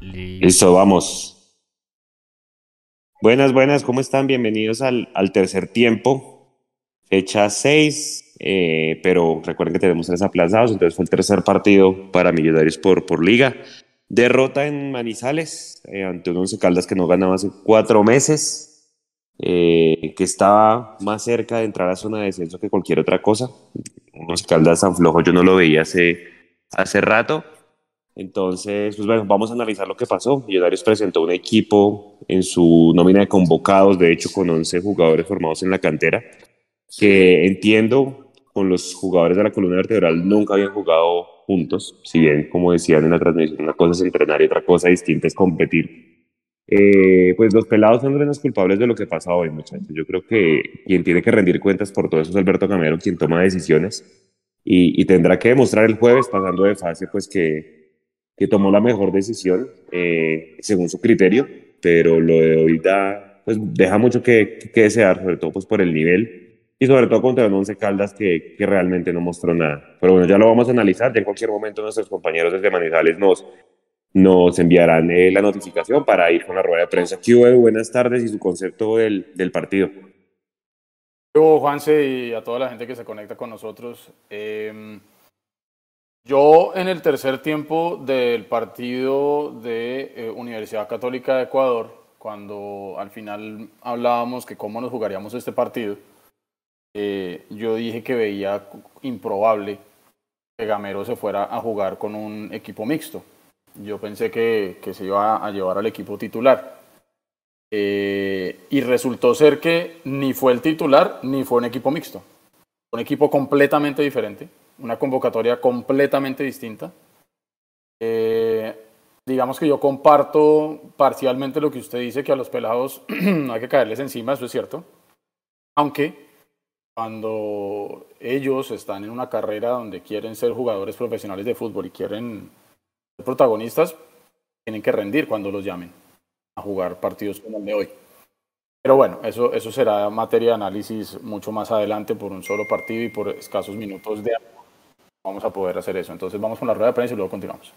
Listo, vamos. Buenas, buenas, ¿cómo están? Bienvenidos al, al tercer tiempo, fecha 6, eh, pero recuerden que tenemos tres aplazados, entonces fue el tercer partido para Millonarios por, por liga. Derrota en Manizales eh, ante un Once Caldas que no ganaba hace cuatro meses, eh, que estaba más cerca de entrar a zona de descenso que cualquier otra cosa. Un Once Caldas tan flojo yo no lo veía hace, hace rato. Entonces, pues bueno, vamos a analizar lo que pasó. Millonarios presentó un equipo en su nómina de convocados, de hecho con 11 jugadores formados en la cantera, que entiendo con los jugadores de la columna vertebral nunca habían jugado juntos, si bien, como decían en la transmisión, una cosa es entrenar y otra cosa distinta es competir. Eh, pues los pelados son los culpables de lo que pasa hoy, muchachos. Yo creo que quien tiene que rendir cuentas por todo eso es Alberto Camero, quien toma decisiones y, y tendrá que demostrar el jueves, pasando de fase, pues que que tomó la mejor decisión eh, según su criterio, pero lo de hoy da, pues deja mucho que, que, desear, sobre todo pues por el nivel y sobre todo contra un Once Caldas que, que, realmente no mostró nada. Pero bueno, ya lo vamos a analizar, ya en cualquier momento nuestros compañeros desde Manizales nos, nos enviarán eh, la notificación para ir con la rueda de prensa. QE, buenas tardes y su concepto del, del partido. Yo, Juanse, y a toda la gente que se conecta con nosotros. Eh, yo en el tercer tiempo del partido de eh, Universidad Católica de Ecuador, cuando al final hablábamos que cómo nos jugaríamos este partido, eh, yo dije que veía improbable que Gamero se fuera a jugar con un equipo mixto. Yo pensé que, que se iba a llevar al equipo titular. Eh, y resultó ser que ni fue el titular ni fue un equipo mixto. Un equipo completamente diferente una convocatoria completamente distinta. Eh, digamos que yo comparto parcialmente lo que usted dice, que a los pelados no hay que caerles encima, eso es cierto. Aunque cuando ellos están en una carrera donde quieren ser jugadores profesionales de fútbol y quieren ser protagonistas, tienen que rendir cuando los llamen a jugar partidos como el de hoy. Pero bueno, eso, eso será materia de análisis mucho más adelante por un solo partido y por escasos minutos de vamos a poder hacer eso. Entonces vamos con la rueda de prensa y luego continuamos.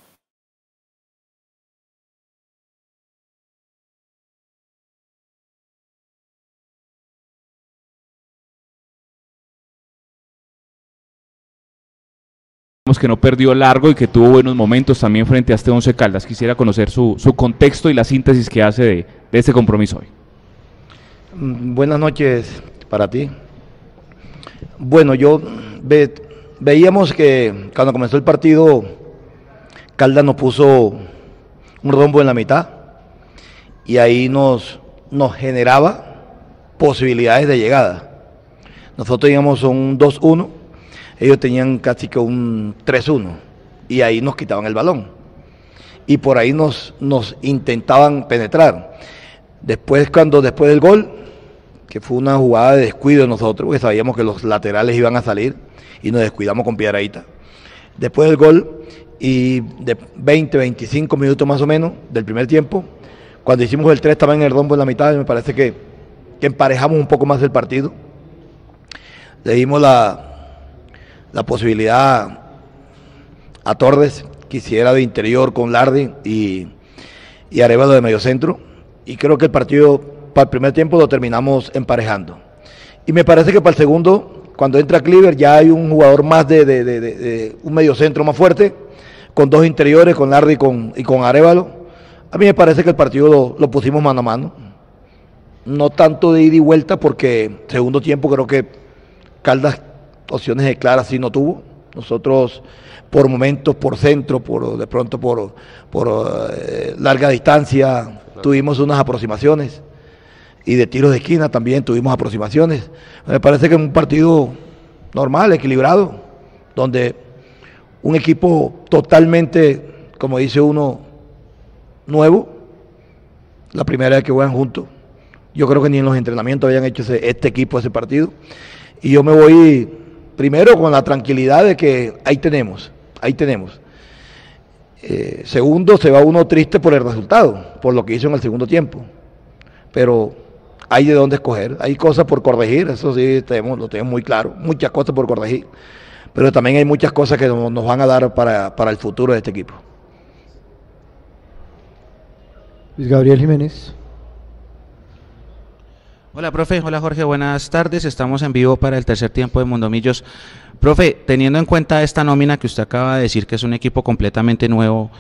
que no perdió largo y que tuvo buenos momentos también frente a este Once Caldas. Quisiera conocer su, su contexto y la síntesis que hace de, de este compromiso hoy. Mm, buenas noches para ti. Bueno, yo veíamos que cuando comenzó el partido, Caldas nos puso un rombo en la mitad y ahí nos, nos generaba posibilidades de llegada. Nosotros teníamos un 2-1, ellos tenían casi que un 3-1 y ahí nos quitaban el balón. Y por ahí nos, nos intentaban penetrar. Después, cuando después del gol, que fue una jugada de descuido de nosotros, porque sabíamos que los laterales iban a salir, y nos descuidamos con Piedraíta. Después del gol y de 20, 25 minutos más o menos del primer tiempo, cuando hicimos el 3 también en el rombo en la mitad, me parece que, emparejamos un poco más el partido. Le dimos la, la posibilidad a Torres, que hiciera de interior con Lardi y, y Arevalo de medio centro. Y creo que el partido para el primer tiempo lo terminamos emparejando. Y me parece que para el segundo cuando entra Cleaver ya hay un jugador más de, de, de, de un mediocentro más fuerte, con dos interiores, con Lardi y con, y con Arevalo. A mí me parece que el partido lo, lo, pusimos mano a mano. No tanto de ida y vuelta, porque segundo tiempo creo que Caldas opciones de claras sí no tuvo. Nosotros por momentos, por centro, por de pronto por, por eh, larga distancia, tuvimos unas aproximaciones y de tiros de esquina también tuvimos aproximaciones. Me parece que es un partido normal, equilibrado, donde un equipo totalmente, como dice uno, nuevo, la primera vez que juegan juntos. Yo creo que ni en los entrenamientos habían hecho este equipo ese partido. Y yo me voy primero con la tranquilidad de que ahí tenemos, ahí tenemos. Eh, segundo, se va uno triste por el resultado, por lo que hizo en el segundo tiempo. Pero hay de dónde escoger, hay cosas por corregir, eso sí tenemos, lo tenemos muy claro, muchas cosas por corregir, pero también hay muchas cosas que nos, van a dar para, para el futuro de este equipo. Luis Gabriel Jiménez. Hola, profe. Hola, Jorge. Buenas tardes. Estamos en vivo para el tercer tiempo de Mundomillos. Profe, teniendo en cuenta esta nómina que usted acaba de decir que es un equipo completamente nuevo,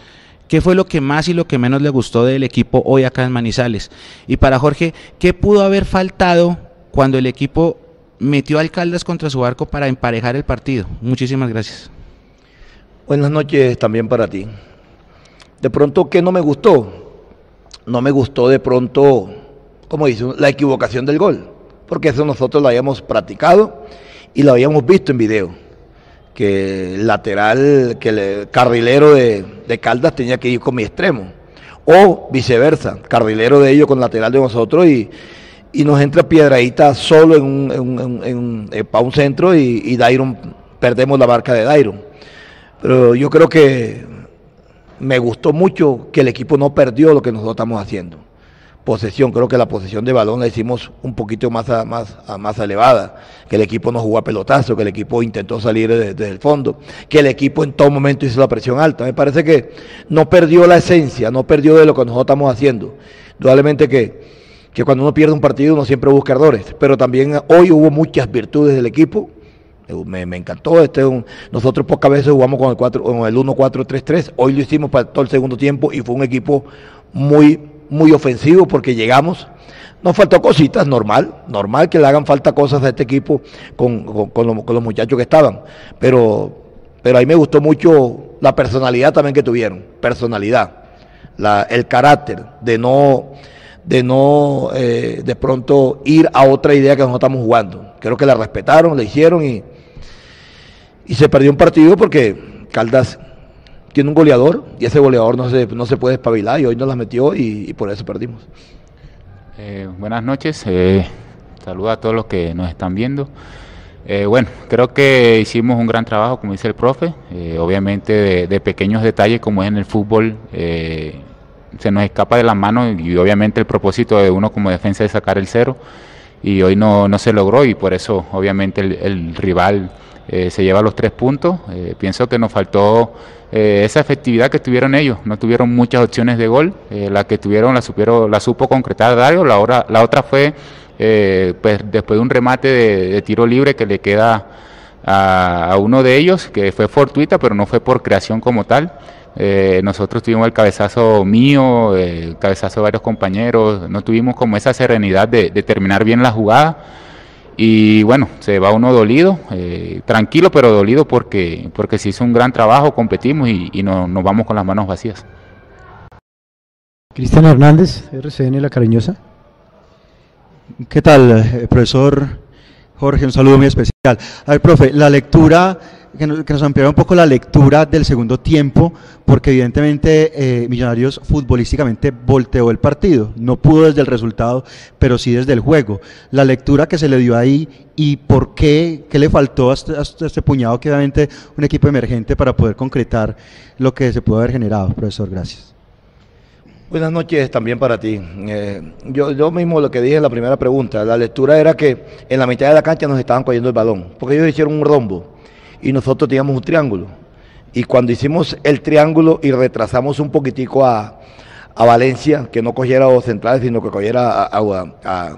¿qué fue lo que más y lo que menos le gustó del equipo hoy acá en Manizales? Y para Jorge, ¿qué pudo haber faltado cuando el equipo metió alcaldes contra su arco para emparejar el partido? Muchísimas gracias. Buenas noches también para ti. De pronto, ¿qué no me gustó? No me gustó de pronto como dice, la equivocación del gol, porque eso nosotros lo habíamos practicado y lo habíamos visto en video, que el lateral, que el carrilero de, Caldas tenía que ir con mi extremo, o viceversa, carrilero de ellos con lateral de nosotros y, nos entra Piedradita solo en un, eh, para un centro y, y Dairon, perdemos la marca de Dairon. Pero yo creo que me gustó mucho que el equipo no perdió lo que nosotros estamos haciendo posesión. Creo que la posesión de balón la hicimos un poquito más, más, más elevada, que el equipo no jugó a pelotazo, que el equipo intentó salir desde, el fondo, que el equipo en todo momento hizo la presión alta. Me parece que no perdió la esencia, no perdió de lo que nosotros estamos haciendo. Indudablemente que, que cuando uno pierde un partido uno siempre busca errores, pero también hoy hubo muchas virtudes del equipo. Me, encantó. Este nosotros pocas veces jugamos con el, 4, con el 1-4-3-3. Hoy lo hicimos para todo el segundo tiempo y fue un equipo muy muy ofensivo porque llegamos. Nos faltó cositas, normal, normal que le hagan falta cosas a este equipo con, los, muchachos que estaban. Pero, pero ahí me gustó mucho la personalidad también que tuvieron, personalidad, la, el carácter de no, de no eh, de pronto ir a otra idea que nosotros estamos jugando. Creo que la respetaron, la hicieron y, y se perdió un partido porque Caldas tiene un goleador y ese goleador no se, no se puede espabilar y hoy nos la metió y, por eso perdimos. Eh, buenas noches, eh, saludo a todos los que nos están viendo. Eh, bueno, creo que hicimos un gran trabajo, como dice el profe, eh, obviamente de, pequeños detalles como es en el fútbol, se nos escapa de las manos y obviamente el propósito de uno como defensa es sacar el cero y hoy no, no se logró y por eso obviamente el rival se lleva los tres puntos. pienso que nos faltó eh, esa efectividad que tuvieron ellos. No tuvieron muchas opciones de gol, eh, la que tuvieron la, supieron, la supo concretar Dario, la, hora, la otra fue eh, pues después de un remate de, tiro libre que le queda a, uno de ellos, que fue fortuita, pero no fue por creación como tal. nosotros tuvimos el cabezazo mío, el cabezazo de varios compañeros, no tuvimos como esa serenidad de, de terminar bien la jugada. Y bueno, se va uno dolido, eh, tranquilo pero dolido porque, porque se hizo un gran trabajo, competimos y, no, nos vamos con las manos vacías. Cristian Hernández, RCN La Cariñosa. ¿Qué tal, eh, profesor Jorge? Un saludo muy especial. A ver, profe, la lectura que nos, que un poco la lectura del segundo tiempo, porque evidentemente eh, Millonarios futbolísticamente volteó el partido, no pudo desde el resultado, pero sí desde el juego. La lectura que se le dio ahí y por qué, qué le faltó a este, este, puñado, que obviamente un equipo emergente para poder concretar lo que se pudo haber generado, profesor, gracias. Buenas noches también para ti. Eh, yo, yo mismo lo que dije en la primera pregunta, la lectura era que en la mitad de la cancha nos estaban cogiendo el balón, porque ellos hicieron un rombo y nosotros teníamos un triángulo. Y cuando hicimos el triángulo y retrasamos un poquitico a, Valencia, que no cogiera a los centrales, sino que cogiera a,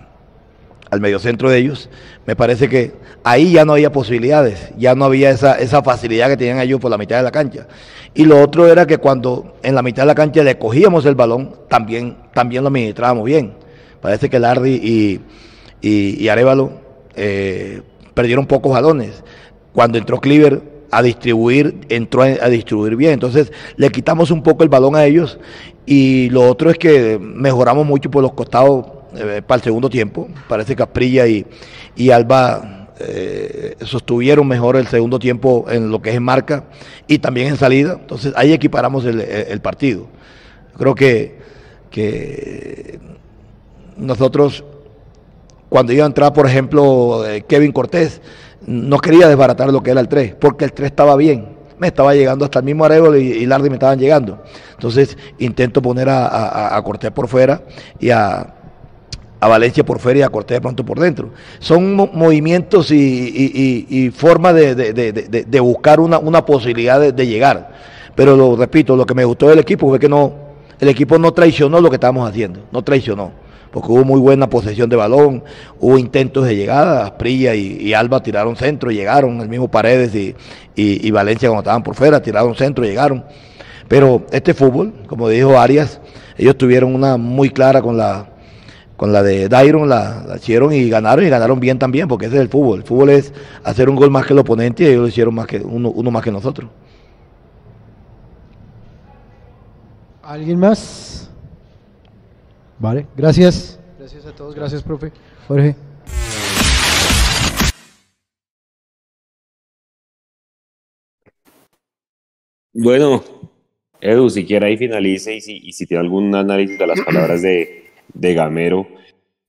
al mediocentro de ellos, me parece que ahí ya no había posibilidades, ya no había esa, esa facilidad que tenían ellos por la mitad de la cancha. Y lo otro era que cuando en la mitad de la cancha le cogíamos el balón, también, también lo administrábamos bien. Parece que Lardi y, y, Arevalo eh, perdieron pocos balones cuando entró Cleaver a distribuir, entró a, distribuir bien. Entonces le quitamos un poco el balón a ellos y lo otro es que mejoramos mucho por los costados eh, para el segundo tiempo. Parece que Asprilla y, y Alba eh, sostuvieron mejor el segundo tiempo en lo que es en marca y también en salida. Entonces ahí equiparamos el, partido. Creo que, que nosotros, cuando iba a entrar, por ejemplo, eh, Kevin Cortés, no quería desbaratar lo que era el 3, porque el 3 estaba bien. Me estaba llegando hasta el mismo Arevalo y, Lardi me estaban llegando. Entonces intento poner a, Cortés por fuera y a, Valencia por fuera y a Cortés de pronto por dentro. Son movimientos y, formas de, buscar una, posibilidad de, llegar. Pero lo repito, lo que me gustó del equipo fue que no, el equipo no traicionó lo que estábamos haciendo, no traicionó, porque hubo muy buena posesión de balón, hubo intentos de llegada, Prilla y, Alba tiraron centro, llegaron, el mismo Paredes y, y, Valencia cuando estaban por fuera, tiraron centro, llegaron. Pero este fútbol, como dijo Arias, ellos tuvieron una muy clara con la, con la de Dairon, la, hicieron y ganaron y ganaron bien también, porque ese es el fútbol. El fútbol es hacer un gol más que el oponente y ellos lo hicieron más que uno, uno más que nosotros. ¿Alguien más? Vale, gracias. Gracias a todos, gracias, profe. Jorge. Bueno, Edu, si quiere ahí finalice y si, y si tiene algún análisis de las palabras de, de Gamero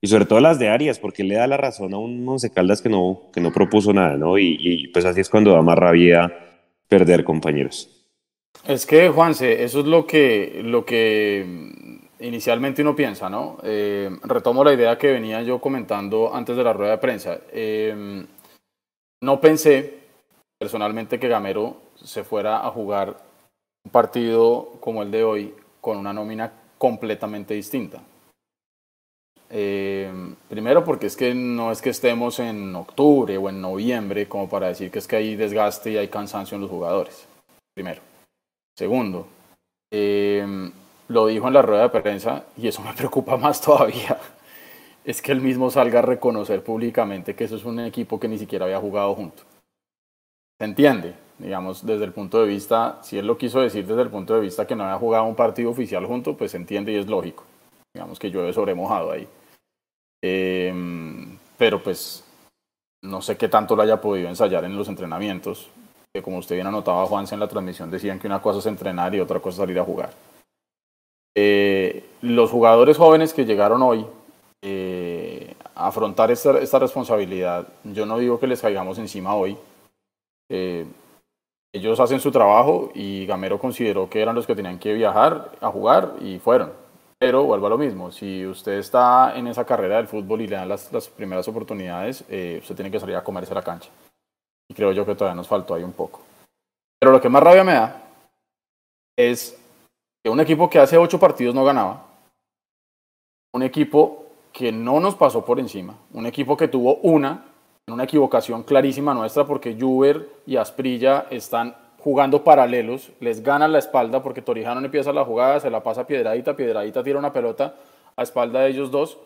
y sobre todo las de Arias, porque le da la razón a un Once Caldas que no, que no propuso nada, ¿no? Y, y, pues así es cuando da más rabia perder compañeros. Es que, Juanse, eso es lo que, lo que inicialmente uno piensa, ¿no? Eh, retomo la idea que venía yo comentando antes de la rueda de prensa. Eh, no pensé personalmente que Gamero se fuera a jugar un partido como el de hoy con una nómina completamente distinta. Eh, primero porque es que no es que estemos en octubre o en noviembre como para decir que es que hay desgaste y hay cansancio en los jugadores. Primero. Segundo, eh, lo dijo en la rueda de prensa y eso me preocupa más todavía. Es que él mismo salga a reconocer públicamente que eso es un equipo que ni siquiera había jugado junto. ¿Se entiende? Digamos, desde el punto de vista, si él lo quiso decir desde el punto de vista que no había jugado un partido oficial junto, pues se entiende y es lógico. Digamos que llueve sobre mojado ahí. Em, pero pues no sé qué tanto lo haya podido ensayar en los entrenamientos, que como usted bien anotaba, Juanse, en la transmisión decían que una cosa es entrenar y otra cosa es salir a jugar. Eh, los jugadores jóvenes que llegaron hoy eh, a afrontar esta, esta, responsabilidad, yo no digo que les caigamos encima hoy. Eh, ellos hacen su trabajo y Gamero consideró que eran los que tenían que viajar a jugar y fueron. Pero vuelvo a lo mismo, si usted está en esa carrera del fútbol y le dan las, las primeras oportunidades, eh, usted tiene que salir a comerse la cancha. Y creo yo que todavía nos faltó ahí un poco. Pero lo que más rabia me da es un equipo que hace ocho partidos no ganaba, un equipo que no nos pasó por encima, un equipo que tuvo una, una equivocación clarísima nuestra porque Juber y Asprilla están jugando paralelos, les ganan la espalda porque Torijano empieza la jugada, se la pasa a Piedradita, Piedradita tira una pelota a espalda de ellos dos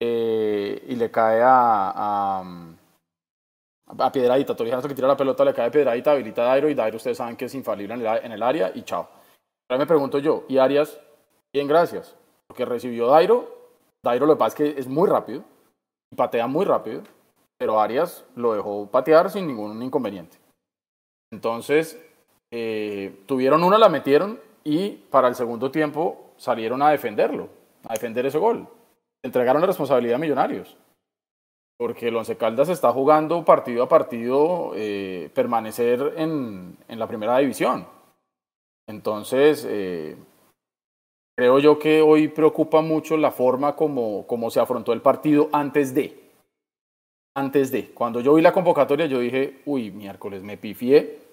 eh, y le cae a, a, Piedradita. Torijano que tira la pelota, le cae a Piedradita, habilita a Dairo y Dairo ustedes saben que es infalible en el área y chao. Ahora me pregunto yo, ¿y Arias? Bien, gracias. Porque recibió Dairo, Dairo lo que pasa es que es muy rápido, patea muy rápido, pero Arias lo dejó patear sin ningún inconveniente. Entonces, eh, tuvieron una, la metieron y para el segundo tiempo salieron a defenderlo, a defender ese gol. Entregaron la responsabilidad a Millonarios. Porque el Once Caldas está jugando partido a partido eh, permanecer en, en, la primera división. Entonces, eh, creo yo que hoy preocupa mucho la forma como, como se afrontó el partido antes de. Antes de. Cuando yo vi la convocatoria, yo dije, uy, miércoles, me pifié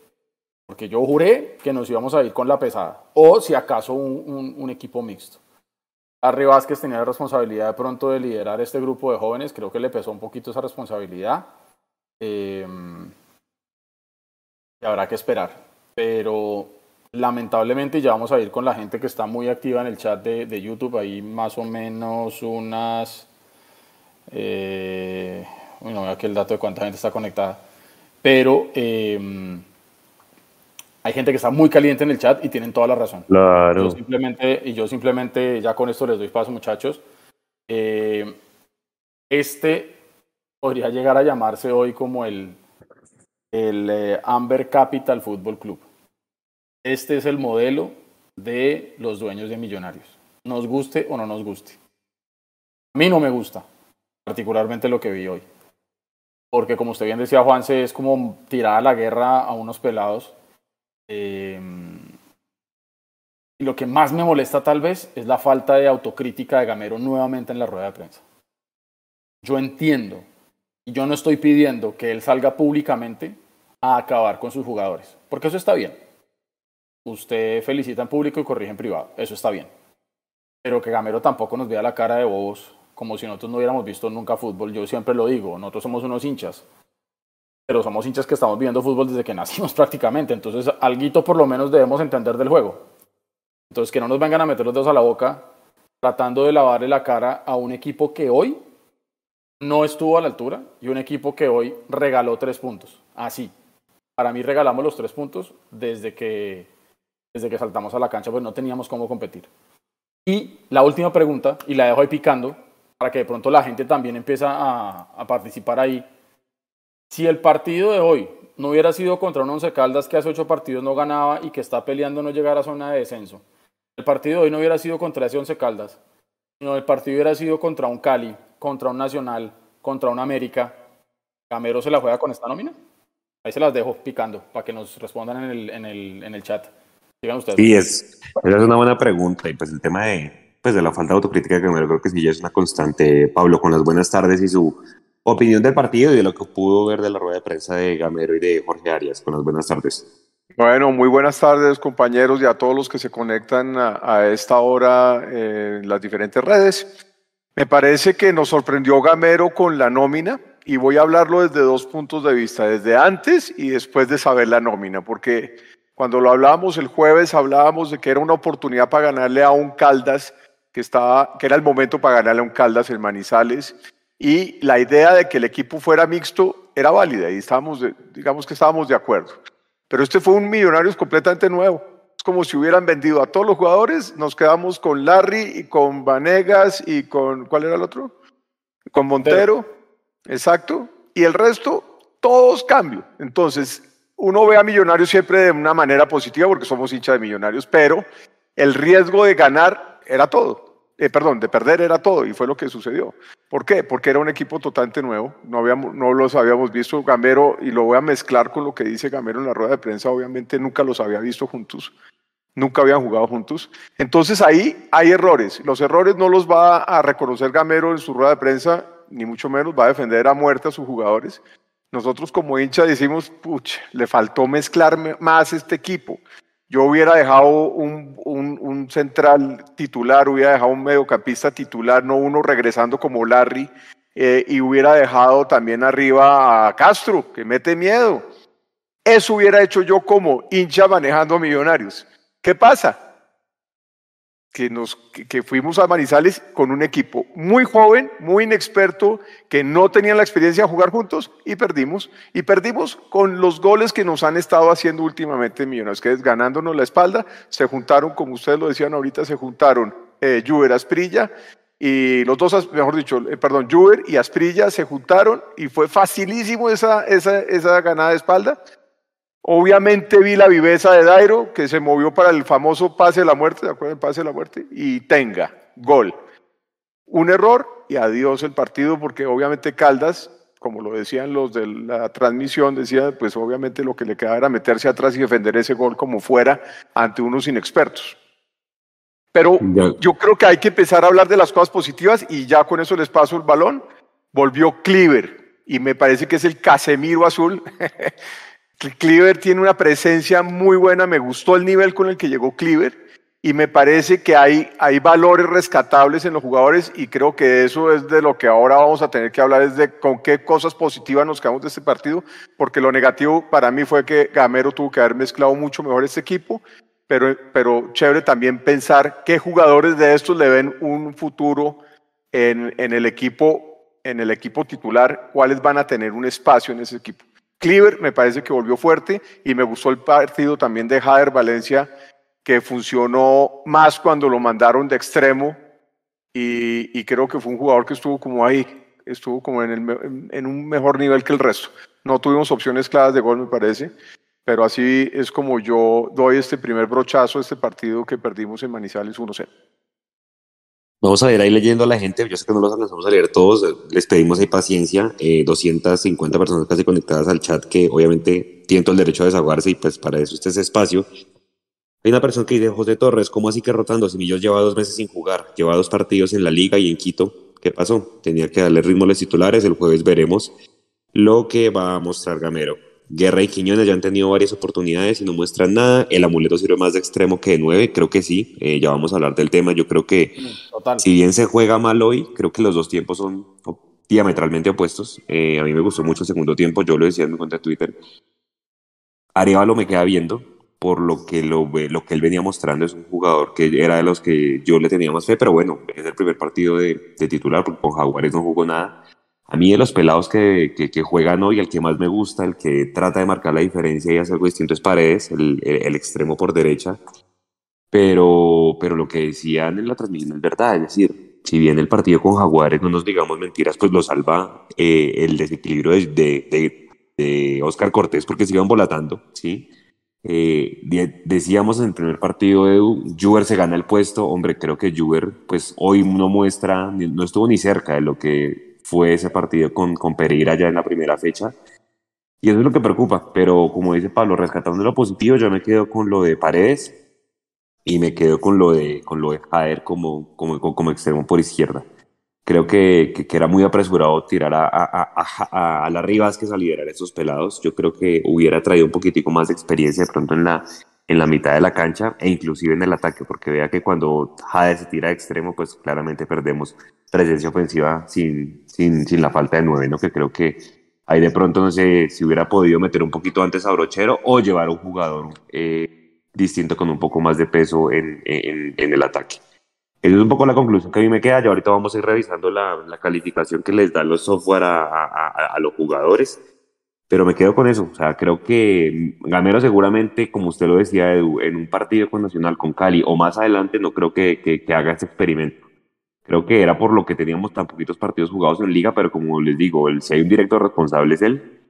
porque yo juré que nos íbamos a ir con la pesada, o si acaso un, equipo mixto. Harry Vázquez tenía la responsabilidad de pronto de liderar este grupo de jóvenes, creo que le pesó un poquito esa responsabilidad. Eh, y habrá que esperar. Pero lamentablemente ya vamos a ir con la gente que está muy activa en el chat de, YouTube, ahí más o menos unas... Eh, bueno, veo aquí el dato de cuánta gente está conectada. Pero... Eh, hay gente que está muy caliente en el chat y tienen toda la razón. Claro. simplemente, y yo simplemente, ya con esto les doy paso, muchachos. Eh, este podría llegar a llamarse hoy como el, el eh, Amber Capital Football Club. Este es el modelo de los dueños de Millonarios. Nos guste o no nos guste. A mí no me gusta, particularmente lo que vi hoy. Porque como usted bien decía, Juanse, es como tirar a la guerra a unos pelados Em, y lo que más me molesta tal vez es la falta de autocrítica de Gamero nuevamente en la rueda de prensa. Yo entiendo y yo no estoy pidiendo que él salga públicamente a acabar con sus jugadores, porque eso está bien. Usted felicita en público y corrige en privado, eso está bien. pero que Gamero tampoco nos vea la cara de bobos, como si nosotros no hubiéramos visto nunca fútbol. Yo siempre lo digo, nosotros somos unos hinchas, pero somos hinchas que estamos viendo fútbol desde que nacimos prácticamente, entonces algo por lo menos debemos entender del juego. Entonces que no nos vengan a meter los dedos a la boca tratando de lavarle la cara a un equipo que hoy no estuvo a la altura y un equipo que hoy regaló tres puntos. Así. Para mí regalamos los tres puntos desde que, desde que saltamos a la cancha, pues no teníamos cómo competir. Y la última pregunta, y la dejo ahí picando, para que de pronto la gente también empiece a, participar ahí. Si el partido de hoy no hubiera sido contra un Once Caldas que hace ocho partidos no ganaba y que está peleando no llegar a zona de descenso, el partido de hoy no hubiera sido contra ese Once Caldas, sino el partido hubiera sido contra un Cali, contra un Nacional, contra un América, ¿Camero se la juega con esta nómina? Ahí se las dejo picando para que nos respondan en el, en el, en el chat. Ustedes. Sí, es, esa es una buena pregunta. Y pues el tema de, pues de la falta de autocrítica de Gamero creo que sí ya es una constante. Pablo, con las buenas tardes y su opinión del partido y de lo que pudo ver de la rueda de prensa de Gamero y de Jorge Arias. Con las buenas tardes. Bueno, muy buenas tardes compañeros y a todos los que se conectan a, a esta hora en las diferentes redes. Me parece que nos sorprendió Gamero con la nómina y voy a hablarlo desde dos puntos de vista, desde antes y después de saber la nómina, porque cuando lo hablábamos el jueves hablábamos de que era una oportunidad para ganarle a un Caldas, que, estaba, que era el momento para ganarle a un Caldas en Manizales, y la idea de que el equipo fuera mixto era válida y estábamos, digamos que estábamos de acuerdo. Pero este fue un Millonarios completamente nuevo. Es como si hubieran vendido a todos los jugadores, nos quedamos con Larry y con Vanegas y con, ¿cuál era el otro? Con Montero. Exacto. Y el resto, todos cambio. Entonces, uno ve a Millonarios siempre de una manera positiva porque somos hinchas de Millonarios, pero el riesgo de ganar era todo. Eh, perdón, de perder era todo y fue lo que sucedió. ¿Por qué? Porque era un equipo totalmente nuevo, no, no los habíamos visto. Gamero, y lo voy a mezclar con lo que dice Gamero en la rueda de prensa, obviamente nunca los había visto juntos, nunca habían jugado juntos. Entonces ahí hay errores. Los errores no los va a reconocer Gamero en su rueda de prensa, ni mucho menos va a defender a muerte a sus jugadores. Nosotros como hincha decimos, pucha, le faltó mezclar más este equipo. Yo hubiera dejado un, un, un, central titular, hubiera dejado un mediocampista titular, no uno regresando como Larry, eh, y hubiera dejado también arriba a Castro, que mete miedo. Eso hubiera hecho yo como hincha manejando a Millonarios. ¿Qué pasa? Que, nos, que, fuimos a Manizales con un equipo muy joven, muy inexperto, que no tenían la experiencia de jugar juntos y perdimos. Y perdimos con los goles que nos han estado haciendo últimamente Millonarios, que es ganándonos la espalda. Se juntaron, como ustedes lo decían ahorita, se juntaron eh, Juber Asprilla y los dos, mejor dicho, eh, perdón, Juber y Asprilla se juntaron y fue facilísimo esa, esa, esa ganada de espalda. Obviamente vi la viveza de Dairo, que se movió para el famoso pase de la muerte, ¿de acuerdo? El pase de la muerte, y tenga, gol. Un error y adiós el partido, porque obviamente Caldas, como lo decían los de la transmisión, decía, pues obviamente lo que le quedaba era meterse atrás y defender ese gol como fuera ante unos inexpertos. Pero yo creo que hay que empezar a hablar de las cosas positivas y ya con eso les paso el balón. Volvió Cleaver y me parece que es el Casemiro azul. Cleaver tiene una presencia muy buena, me gustó el nivel con el que llegó Cleaver y me parece que hay, hay valores rescatables en los jugadores y creo que eso es de lo que ahora vamos a tener que hablar, es de con qué cosas positivas nos quedamos de este partido, porque lo negativo para mí fue que Gamero tuvo que haber mezclado mucho mejor este equipo, pero, pero chévere también pensar qué jugadores de estos le ven un futuro en, en el equipo en el equipo titular, cuáles van a tener un espacio en ese equipo. Cleaver me parece que volvió fuerte y me gustó el partido también de Jader Valencia, que funcionó más cuando lo mandaron de extremo y, creo que fue un jugador que estuvo como ahí, estuvo como en, en un mejor nivel que el resto. No tuvimos opciones claras de gol, me parece, pero así es como yo doy este primer brochazo a este partido que perdimos en Manizales 1-0. Vamos a ir ahí leyendo a la gente, yo sé que no los alcanzamos a leer todos, les pedimos ahí paciencia, eh, 250 personas casi conectadas al chat que obviamente tienen todo el derecho a desahogarse y pues para eso este es espacio. Hay una persona que dice, José Torres, ¿cómo así que rotando? Si Millos lleva dos meses sin jugar, lleva dos partidos en la liga y en Quito, ¿qué pasó? Tenía que darle ritmo a los titulares, el jueves veremos lo que va a mostrar Gamero. Guerra y Quiñones ya han tenido varias oportunidades y no muestran nada. El amuleto sirve más de extremo que de nueve, creo que sí. Eh, ya vamos a hablar del tema. Yo creo que Total. si bien se juega mal hoy, creo que los dos tiempos son diametralmente opuestos. Eh, a mí me gustó mucho el segundo tiempo, yo lo decía en mi cuenta de Twitter. Arevalo me queda viendo por lo que, lo, lo que él venía mostrando. Es un jugador que era de los que yo le tenía más fe, pero bueno, es el primer partido de, de titular porque con Jaguares no jugó nada. A mí de los pelados que, que, juegan hoy, el que más me gusta, el que trata de marcar la diferencia y hacer algo distinto es Paredes, el, extremo por derecha. Pero, pero lo que decían en la transmisión es verdad, es decir, si bien el partido con Jaguares, no nos digamos mentiras, pues lo salva eh, el desequilibrio de, de, de, Oscar Cortés porque se iban volatando, ¿sí? Eh, de- decíamos en el primer partido, Edu, Juber se gana el puesto. Hombre, creo que Juber, pues hoy no muestra, no estuvo ni cerca de lo que fue ese partido con, con Pereira ya en la primera fecha. Y eso es lo que preocupa. Pero como dice Pablo, rescatando lo positivo, yo me quedo con lo de Paredes y me quedo con lo de, con lo de Jader como, como, como extremo por izquierda. Creo que, que, que era muy apresurado tirar a, a, a, a, a Larry Vázquez a liderar estos pelados. Yo creo que hubiera traído un poquitico más de experiencia de pronto en la, en la mitad de la cancha e inclusive en el ataque, porque vea que cuando Jade se tira de extremo, pues claramente perdemos presencia ofensiva sin, sin, la falta de nueve, ¿no? Que creo que ahí de pronto no sé si hubiera podido meter un poquito antes a Brochero o llevar un jugador eh, distinto con un poco más de peso en, en, el ataque. Esa es un poco la conclusión que a mí me queda. Ya ahorita vamos a ir revisando la, calificación que les dan los software a, a, los jugadores, pero me quedo con eso. O sea, creo que Gamero seguramente, como usted lo decía, Edu, en un partido con Nacional, con Cali o más adelante, no creo que, que, haga ese experimento. Creo que era por lo que teníamos tan poquitos partidos jugados en liga, pero como les digo, si hay un director responsable es él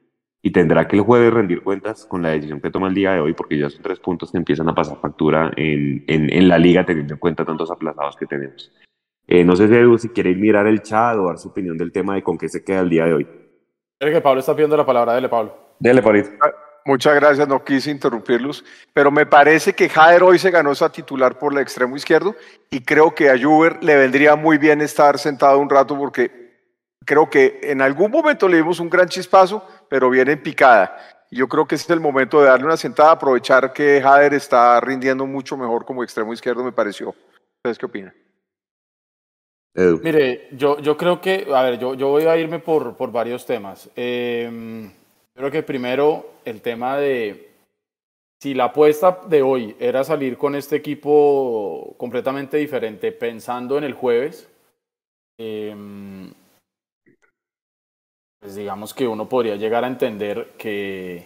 y tendrá que el jueves rendir cuentas con la decisión que toma el día de hoy, porque ya son tres puntos que empiezan a pasar factura en, en, la liga, teniendo en cuenta tantos aplazados que tenemos. Eh, no sé Edu, si quiere mirar el chat o dar su opinión del tema de con qué se queda el día de hoy. Que Pablo está pidiendo la palabra, dele Pablo. Dele, Pablo. Muchas gracias, no quise interrumpirlos, pero me parece que Jader hoy se ganó esa titular por el extremo izquierdo y creo que a Juber le vendría muy bien estar sentado un rato porque creo que en algún momento le dimos un gran chispazo, pero viene en picada. Y yo creo que ese es el momento de darle una sentada, aprovechar que Jader está rindiendo mucho mejor como extremo izquierdo, me pareció. ¿Ustedes qué opinan? Edu. Mire, yo, yo creo que, a ver, yo, yo voy a irme por, por varios temas. Eh, creo que primero el tema de si la apuesta de hoy era salir con este equipo completamente diferente, pensando en el jueves, eh, pues digamos que uno podría llegar a entender que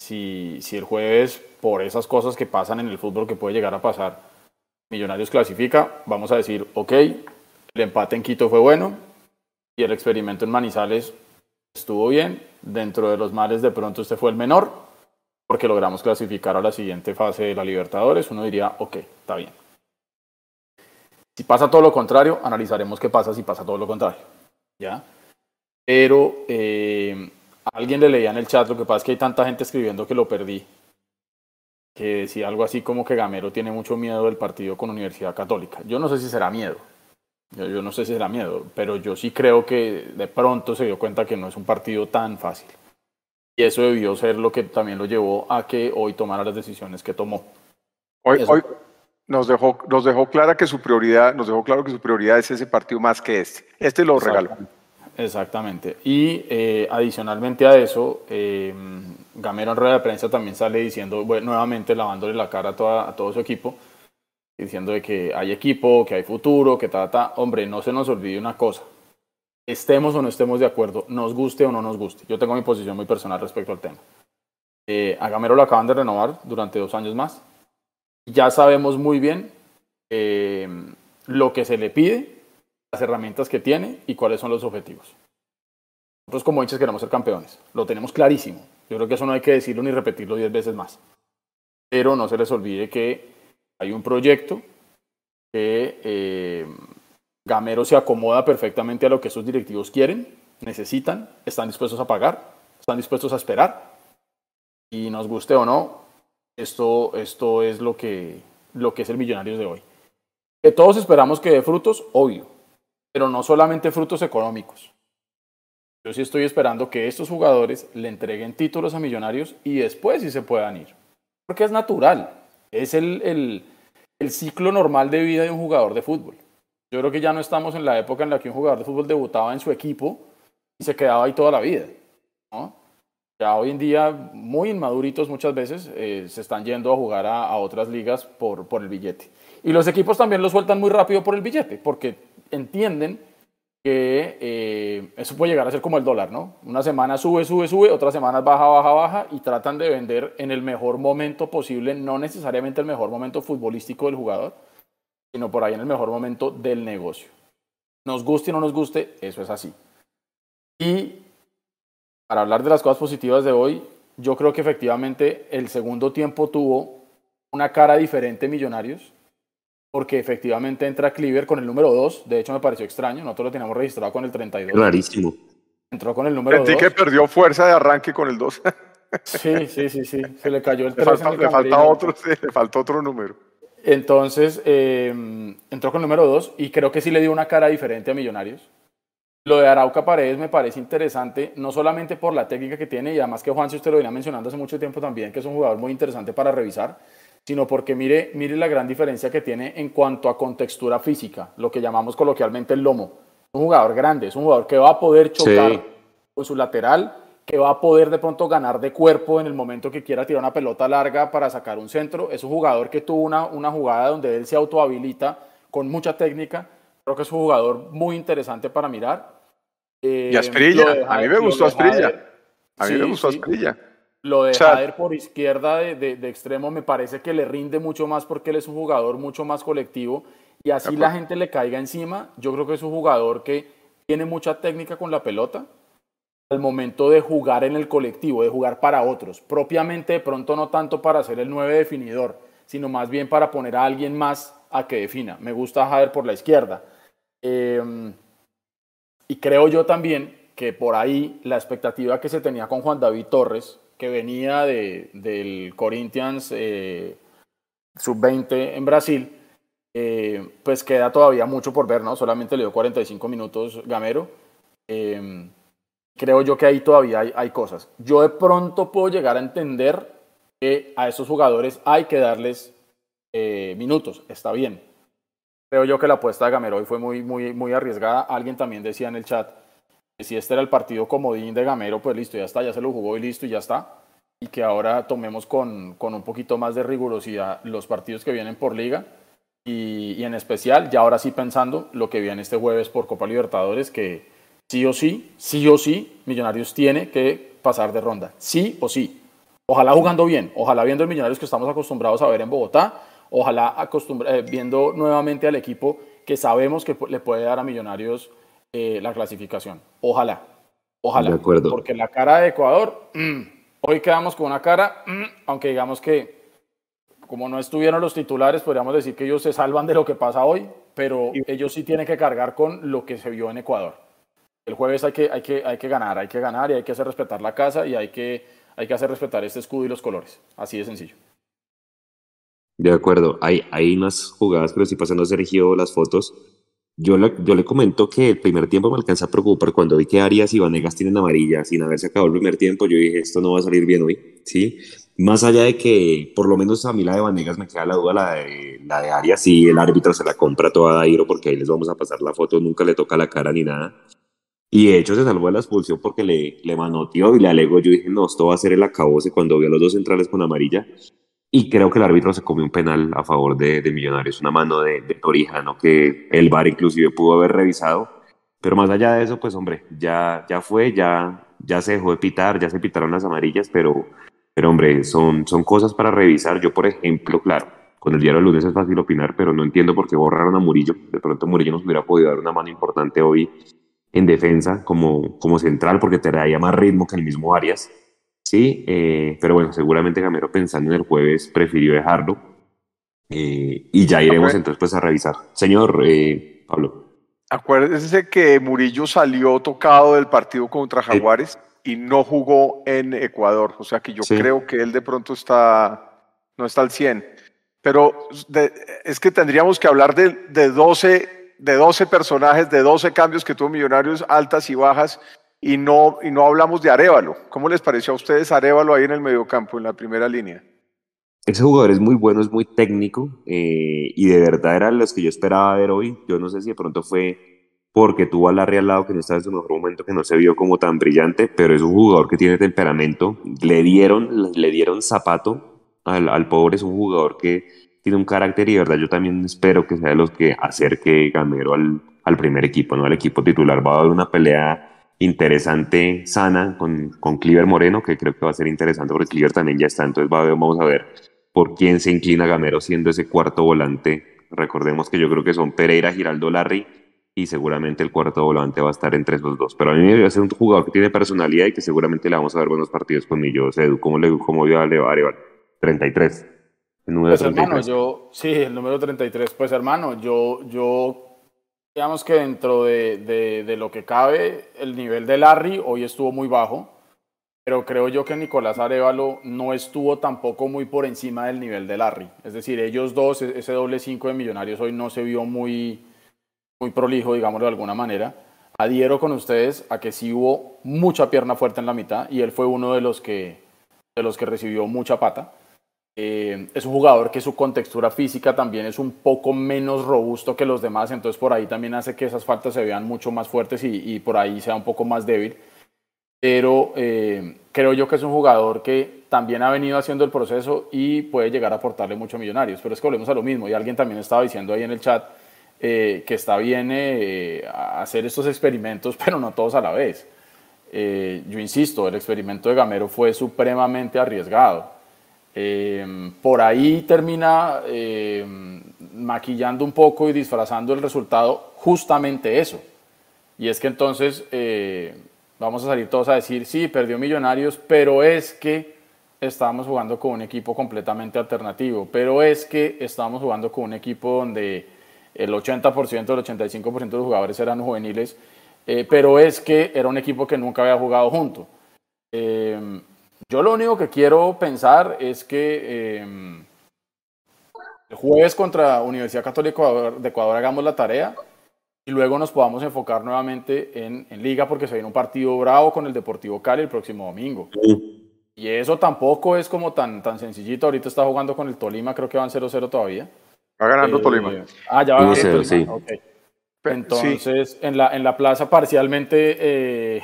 si, si el jueves, por esas cosas que pasan en el fútbol que puede llegar a pasar, Millonarios clasifica, vamos a decir, ok, el empate en Quito fue bueno y el experimento en Manizales estuvo bien. Dentro de los males, de pronto este fue el menor, porque logramos clasificar a la siguiente fase de la Libertadores. Uno diría, ok, está bien. Si pasa todo lo contrario, analizaremos qué pasa si pasa todo lo contrario. ¿Ya? Pero eh, alguien le leía en el chat, lo que pasa es que hay tanta gente escribiendo que lo perdí, que decía algo así como que Gamero tiene mucho miedo del partido con Universidad Católica. Yo no sé si será miedo, yo, yo, no sé si será miedo, pero yo sí creo que de pronto se dio cuenta que no es un partido tan fácil. Y eso debió ser lo que también lo llevó a que hoy tomara las decisiones que tomó. Hoy, hoy nos, dejó, nos dejó clara que su prioridad, nos dejó claro que su prioridad es ese partido más que este. Este lo regaló. Exactamente. Y eh, adicionalmente a eso, eh, Gamero en rueda de prensa también sale diciendo, bueno, nuevamente lavándole la cara a, toda, a todo su equipo, diciendo de que hay equipo, que hay futuro, que ta, ta. Hombre, no se nos olvide una cosa. Estemos o no estemos de acuerdo, nos guste o no nos guste. Yo tengo mi posición muy personal respecto al tema. Eh, a Gamero lo acaban de renovar durante dos años más. Ya sabemos muy bien eh, lo que se le pide las herramientas que tiene y cuáles son los objetivos. Nosotros como hinchas queremos ser campeones, lo tenemos clarísimo. Yo creo que eso no hay que decirlo ni repetirlo diez veces más. Pero no se les olvide que hay un proyecto que eh, Gamero se acomoda perfectamente a lo que esos directivos quieren, necesitan, están dispuestos a pagar, están dispuestos a esperar. Y nos guste o no, esto, esto es lo que, lo que es el Millonarios de hoy. Que todos esperamos que dé frutos, obvio pero no solamente frutos económicos. Yo sí estoy esperando que estos jugadores le entreguen títulos a Millonarios y después sí se puedan ir. Porque es natural. Es el, el, ciclo normal de vida de un jugador de fútbol. Yo creo que ya no estamos en la época en la que un jugador de fútbol debutaba en su equipo y se quedaba ahí toda la vida. Ya hoy en día, muy inmaduritos muchas veces, eh, se están yendo a jugar a, a, otras ligas por, por el billete. Y los equipos también lo sueltan muy rápido por el billete, porque entienden que eh, eso puede llegar a ser como el dólar, ¿no? Una semana sube, sube, sube, otras semanas baja, baja, baja, y tratan de vender en el mejor momento posible, no necesariamente el mejor momento futbolístico del jugador, sino por ahí en el mejor momento del negocio. Nos guste o no nos guste, eso es así. Y para hablar de las cosas positivas de hoy, yo creo que efectivamente el segundo tiempo tuvo una cara diferente Millonarios, porque efectivamente entra Cleaver con el número 2, de hecho me pareció extraño, nosotros lo teníamos registrado con el 32. Rarísimo. Entró con el número 2. Sentí que perdió fuerza de arranque con el 2. sí, sí, sí, sí, se le cayó el 3 le, falta, le falta otro, sí, le faltó otro número. Entonces, eh, entró con el número 2 y creo que sí le dio una cara diferente a Millonarios. Lo de Arauca Paredes me parece interesante, no solamente por la técnica que tiene, y además que Juan, si usted lo venía mencionando hace mucho tiempo también, que es un jugador muy interesante para revisar, sino porque mire, mire la gran diferencia que tiene en cuanto a contextura física, lo que llamamos coloquialmente el lomo. Un jugador grande, es un jugador que va a poder chocar sí. con su lateral, que va a poder de pronto ganar de cuerpo en el momento que quiera tirar una pelota larga para sacar un centro. Es un jugador que tuvo una, una jugada donde él se autohabilita con mucha técnica. Creo que es un jugador muy interesante para mirar. Eh, y Asprilla, a mí me gustó Asprilla. A mí sí, me gustó sí. Asprilla. Lo de Jader por izquierda de, de, de, extremo me parece que le rinde mucho más porque él es un jugador mucho más colectivo y así la gente le caiga encima. Yo creo que es un jugador que tiene mucha técnica con la pelota al momento de jugar en el colectivo, de jugar para otros. Propiamente de pronto no tanto para ser el 9 definidor, sino más bien para poner a alguien más a que defina. Me gusta Jader por la izquierda. Eh, y creo yo también que por ahí la expectativa que se tenía con Juan David Torres, que venía de, del Corinthians eh, sub-20 en Brasil, eh, pues queda todavía mucho por ver, ¿no? Solamente le dio 45 minutos Gamero. Eh, creo yo que ahí todavía hay, hay, cosas. Yo de pronto puedo llegar a entender que a esos jugadores hay que darles eh, minutos, está bien. Creo yo que la apuesta de Gamero hoy fue muy, muy, muy arriesgada. Alguien también decía en el chat si este era el partido comodín de Gamero, pues listo, ya está, ya se lo jugó y listo y ya está. Y que ahora tomemos con, con un poquito más de rigurosidad los partidos que vienen por liga. Y, en especial, ya ahora sí pensando lo que viene este jueves por Copa Libertadores, que sí o sí, sí o sí, Millonarios tiene que pasar de ronda. Sí o sí. Ojalá jugando bien, ojalá viendo el Millonarios que estamos acostumbrados a ver en Bogotá, ojalá eh, viendo nuevamente al equipo que sabemos que le puede dar a Millonarios eh, la clasificación. Ojalá, ojalá. De acuerdo. Porque la cara de Ecuador, mmm, hoy quedamos con una cara, mmm, aunque digamos que como no estuvieron los titulares, podríamos decir que ellos se salvan de lo que pasa hoy, pero ellos sí tienen que cargar con lo que se vio en Ecuador. El jueves hay que, hay que, hay que ganar, hay que ganar y hay que hacer respetar la casa y hay que, hay que hacer respetar este escudo y los colores. Así de sencillo. De acuerdo, hay, hay unas jugadas, pero estoy pasando Sergio las fotos. Yo le, yo comento que el primer tiempo me alcanza a preocupar cuando vi que Arias y Vanegas tienen amarilla sin haberse acabado el primer tiempo. Yo dije, esto no va a salir bien hoy, ¿sí? Más allá de que, por lo menos a mí la de Vanegas me queda la duda, la de, la de Arias, sí, el árbitro se la compra toda a Dairo porque ahí les vamos a pasar la foto, nunca le toca la cara ni nada. Y de hecho se salvó de la expulsión porque le, le manoteó y le alegó. Yo dije, no, esto va a ser el acabose cuando vi a los dos centrales con amarilla. Y creo que el árbitro se comió un penal a favor de, de Millonarios, una mano de, de Torijano que el VAR inclusive pudo haber revisado. Pero más allá de eso, pues hombre, ya, ya fue, ya, ya se dejó de pitar, ya se pitaron las amarillas, pero, pero hombre, son, son cosas para revisar. Yo, por ejemplo, claro, con el diario del lunes es fácil opinar, pero no entiendo por qué borraron a Murillo. De pronto Murillo nos hubiera podido dar una mano importante hoy en defensa como, como central porque te daría más ritmo que el mismo Arias. Sí, eh, pero bueno, seguramente Gamero pensando en el jueves prefirió dejarlo eh, y ya iremos entonces pues a revisar. Señor eh, Pablo. Acuérdense que Murillo salió tocado del partido contra Jaguares y no jugó en Ecuador, o sea que yo sí. creo que él de pronto está, no está al 100. Pero de, es que tendríamos que hablar de, de 12 de 12 personajes, de 12 cambios que tuvo Millonarios, altas y bajas, y no, y no hablamos de Arevalo. ¿Cómo les pareció a ustedes Arevalo ahí en el mediocampo, en la primera línea? Ese jugador es muy bueno, es muy técnico eh, y de verdad eran los que yo esperaba ver hoy. Yo no sé si de pronto fue porque tuvo a Larry al lado que no estaba en su mejor momento, que no se vio como tan brillante, pero es un jugador que tiene temperamento. Le dieron, le dieron zapato al, al pobre, es un jugador que tiene un carácter y de verdad yo también espero que sea de los que acerque Gamero al, al primer equipo, no al equipo titular. Va a haber una pelea interesante, sana, con, con Cliver Moreno, que creo que va a ser interesante porque Cliver también ya está, entonces va vamos a ver por quién se inclina Gamero siendo ese cuarto volante. Recordemos que yo creo que son Pereira, Giraldo, Larry y seguramente el cuarto volante va a estar entre esos dos. Pero a mí me a ser un jugador que tiene personalidad y que seguramente le vamos a ver buenos partidos con Millos. Edu, ¿cómo le cómo a Levar? 33. El número pues 33. hermano, yo, sí, el número 33. Pues hermano, yo, yo digamos que dentro de, de, lo que cabe, el nivel de Larry hoy estuvo muy bajo pero creo yo que Nicolás Arevalo no estuvo tampoco muy por encima del nivel de Larry. Es decir, ellos dos, e-, ese doble cinco de Millonarios hoy no se vio muy, muy prolijo, digamos de alguna manera. Adhiero con ustedes a que sí hubo mucha pierna fuerte en la mitad y él fue uno de los que, de los que recibió mucha pata. Eh, es un jugador que su contextura física también es un poco menos robusto que los demás, entonces por ahí también hace que esas faltas se vean mucho más fuertes y, por ahí sea un poco más débil pero eh, creo yo que es un jugador que también ha venido haciendo el proceso y puede llegar a aportarle mucho a Millonarios. Pero es que volvemos a lo mismo, y alguien también estaba diciendo ahí en el chat eh, que está bien eh, hacer estos experimentos, pero no todos a la vez. yo insisto, el experimento de Gamero fue supremamente arriesgado. Por ahí termina maquillando un poco y disfrazando el resultado justamente eso. Y es que entonces vamos a salir todos a decir, sí, perdió Millonarios, pero es que estábamos jugando con un equipo completamente alternativo, pero es que estábamos jugando con un equipo donde el 80%, el 85% de los jugadores eran juveniles, eh, pero es que era un equipo que nunca había jugado junto. Eh, yo lo único que quiero pensar es que eh, el jueves contra Universidad Católica de Ecuador hagamos la tarea y luego nos podamos enfocar nuevamente en, en, Liga porque se viene un partido bravo con el Deportivo Cali el próximo domingo. Y eso tampoco es como tan, tan sencillito. Ahorita está jugando con el Tolima, creo que van 0-0 todavía. Va ganando eh, Tolima. Ah, ya va ganando Tolima. Sí. Okay. Entonces, en, la, en la plaza parcialmente eh,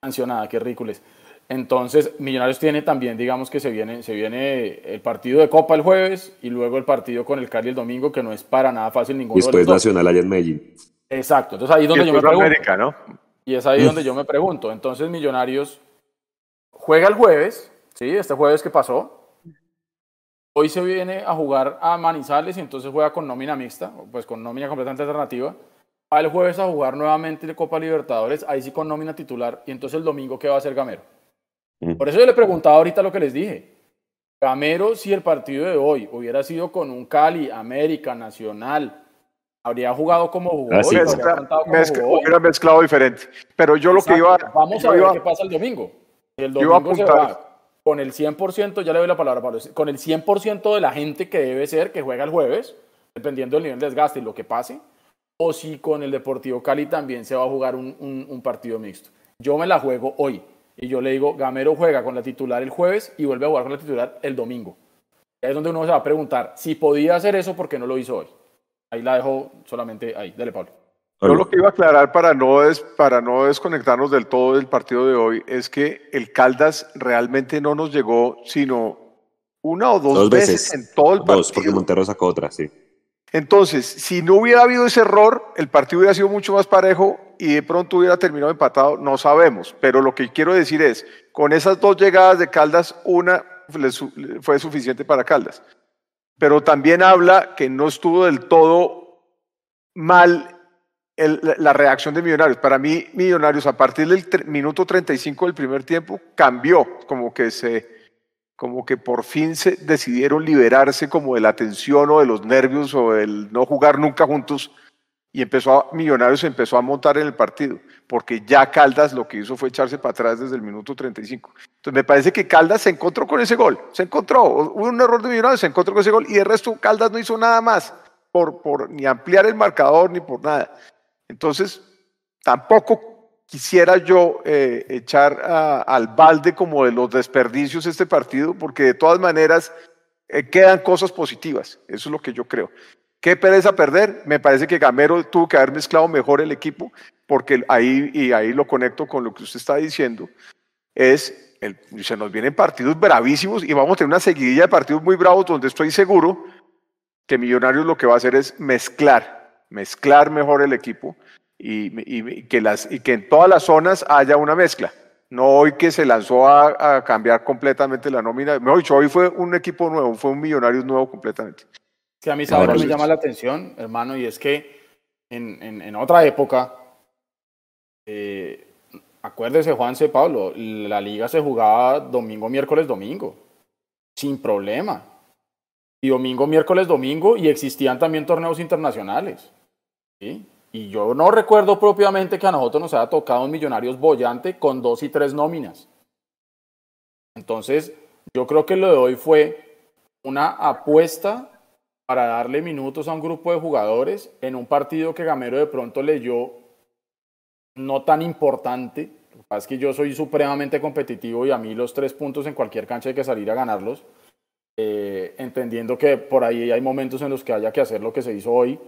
sancionada, qué ridículos. Entonces, Millonarios tiene también, digamos que se viene, se viene el partido de Copa el jueves y luego el partido con el Cali el domingo, que no es para nada fácil ninguno. Después Nacional allá en Medellín. Exacto, entonces ahí es donde yo me pregunto. Y es ahí donde yo me pregunto. Entonces Millonarios juega el jueves, ¿sí? Este jueves que pasó. Hoy se viene a jugar a Manizales y entonces juega con nómina mixta, pues con nómina completamente alternativa. Va el jueves a jugar nuevamente de Copa Libertadores, ahí sí con nómina titular. Y entonces el domingo, ¿qué va a hacer Gamero? Por eso yo le preguntaba ahorita lo que les dije. Gamero, si el partido de hoy hubiera sido con un Cali, América, Nacional, habría jugado como jugó. Así Hubiera mezclado diferente. Pero yo lo que iba. Vamos a ver qué pasa el domingo. El domingo se va con el 100%, ya le doy la palabra Pablo, con el 100% de la gente que debe ser que juega el jueves, dependiendo del nivel de desgaste y lo que pase, o si con el Deportivo Cali también se va a jugar un, un partido mixto. Yo me la juego hoy y yo le digo, Gamero juega con la titular el jueves y vuelve a jugar con la titular el domingo. Ahí es donde uno se va a preguntar si podía hacer eso, ¿por qué no lo hizo hoy? Ahí la dejo solamente ahí. Dale, Pablo. Yo lo que iba a aclarar para no, para no desconectarnos del todo del partido de hoy es que el Caldas realmente no nos llegó sino una o dos, veces, en todo el partido. Dos, porque Montero sacó otra, sí. Entonces, si no hubiera habido ese error, el partido hubiera sido mucho más parejo y de pronto hubiera terminado empatado, no sabemos. Pero lo que quiero decir es, con esas dos llegadas de Caldas, una fue suficiente para Caldas pero también habla que no estuvo del todo mal la reacción de Millonarios. Para mí, Millonarios, a partir del minuto 35 del primer tiempo, cambió, como que se como que por fin se decidieron liberarse como de la tensión o de los nervios o del no jugar nunca juntos y empezó a, Millonarios empezó a montar en el partido, porque ya Caldas lo que hizo fue echarse para atrás desde el minuto 35. Entonces me parece que Caldas se encontró con ese gol, se encontró, hubo un error de Millonarios, se encontró con ese gol y el resto Caldas no hizo nada más por ni ampliar el marcador ni por nada. Entonces tampoco quisiera yo eh, echar al balde como de los desperdicios este partido, porque de todas maneras eh, quedan cosas positivas. Eso es lo que yo creo. ¿Qué pereza perder? Me parece que Gamero tuvo que haber mezclado mejor el equipo, porque ahí, y ahí lo conecto con lo que usted está diciendo, es, el, se nos vienen partidos bravísimos y vamos a tener una seguidilla de partidos muy bravos donde estoy seguro que Millonarios lo que va a hacer es mezclar, mezclar mejor el equipo y, que, las, y que en todas las zonas haya una mezcla. No hoy que se lanzó a, cambiar completamente la nómina. Mejor dicho, hoy fue un equipo nuevo, fue un Millonarios nuevo completamente. Sí, a mí sabe que me llama la atención, hermano, y es que en, en, otra época, eh, acuérdese, Juanse Pablo, la liga se jugaba domingo, miércoles, domingo, sin problema. Y domingo, miércoles, domingo, y existían también torneos internacionales. ¿sí? Y yo no recuerdo propiamente que a nosotros nos haya tocado un Millonarios bollante con dos y tres nóminas. Entonces, yo creo que lo de hoy fue una apuesta para darle minutos a un grupo de jugadores en un partido que Gamero de pronto leyó no tan importante. Lo que pasa es que yo soy supremamente competitivo y a mí los tres puntos en cualquier cancha hay que salir a ganarlos. Eh, entendiendo que por ahí hay momentos en los que haya que hacer lo que se hizo hoy.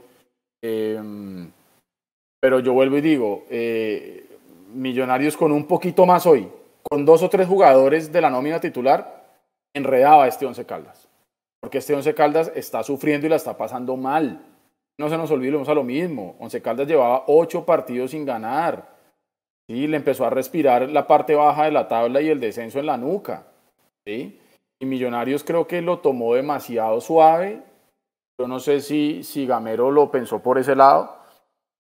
Eh, pero yo vuelvo y digo, eh, Millonarios con un poquito más hoy, con dos o tres jugadores de la nómina titular, enredaba este Once Caldas. Porque este Once Caldas está sufriendo y la está pasando mal. No se nos olvidemos a lo mismo. Once Caldas llevaba ocho partidos sin ganar. ¿sí? Le empezó a respirar la parte baja de la tabla y el descenso en la nuca. Y Millonarios creo que lo tomó demasiado suave. Yo no sé si, si Gamero lo pensó por ese lado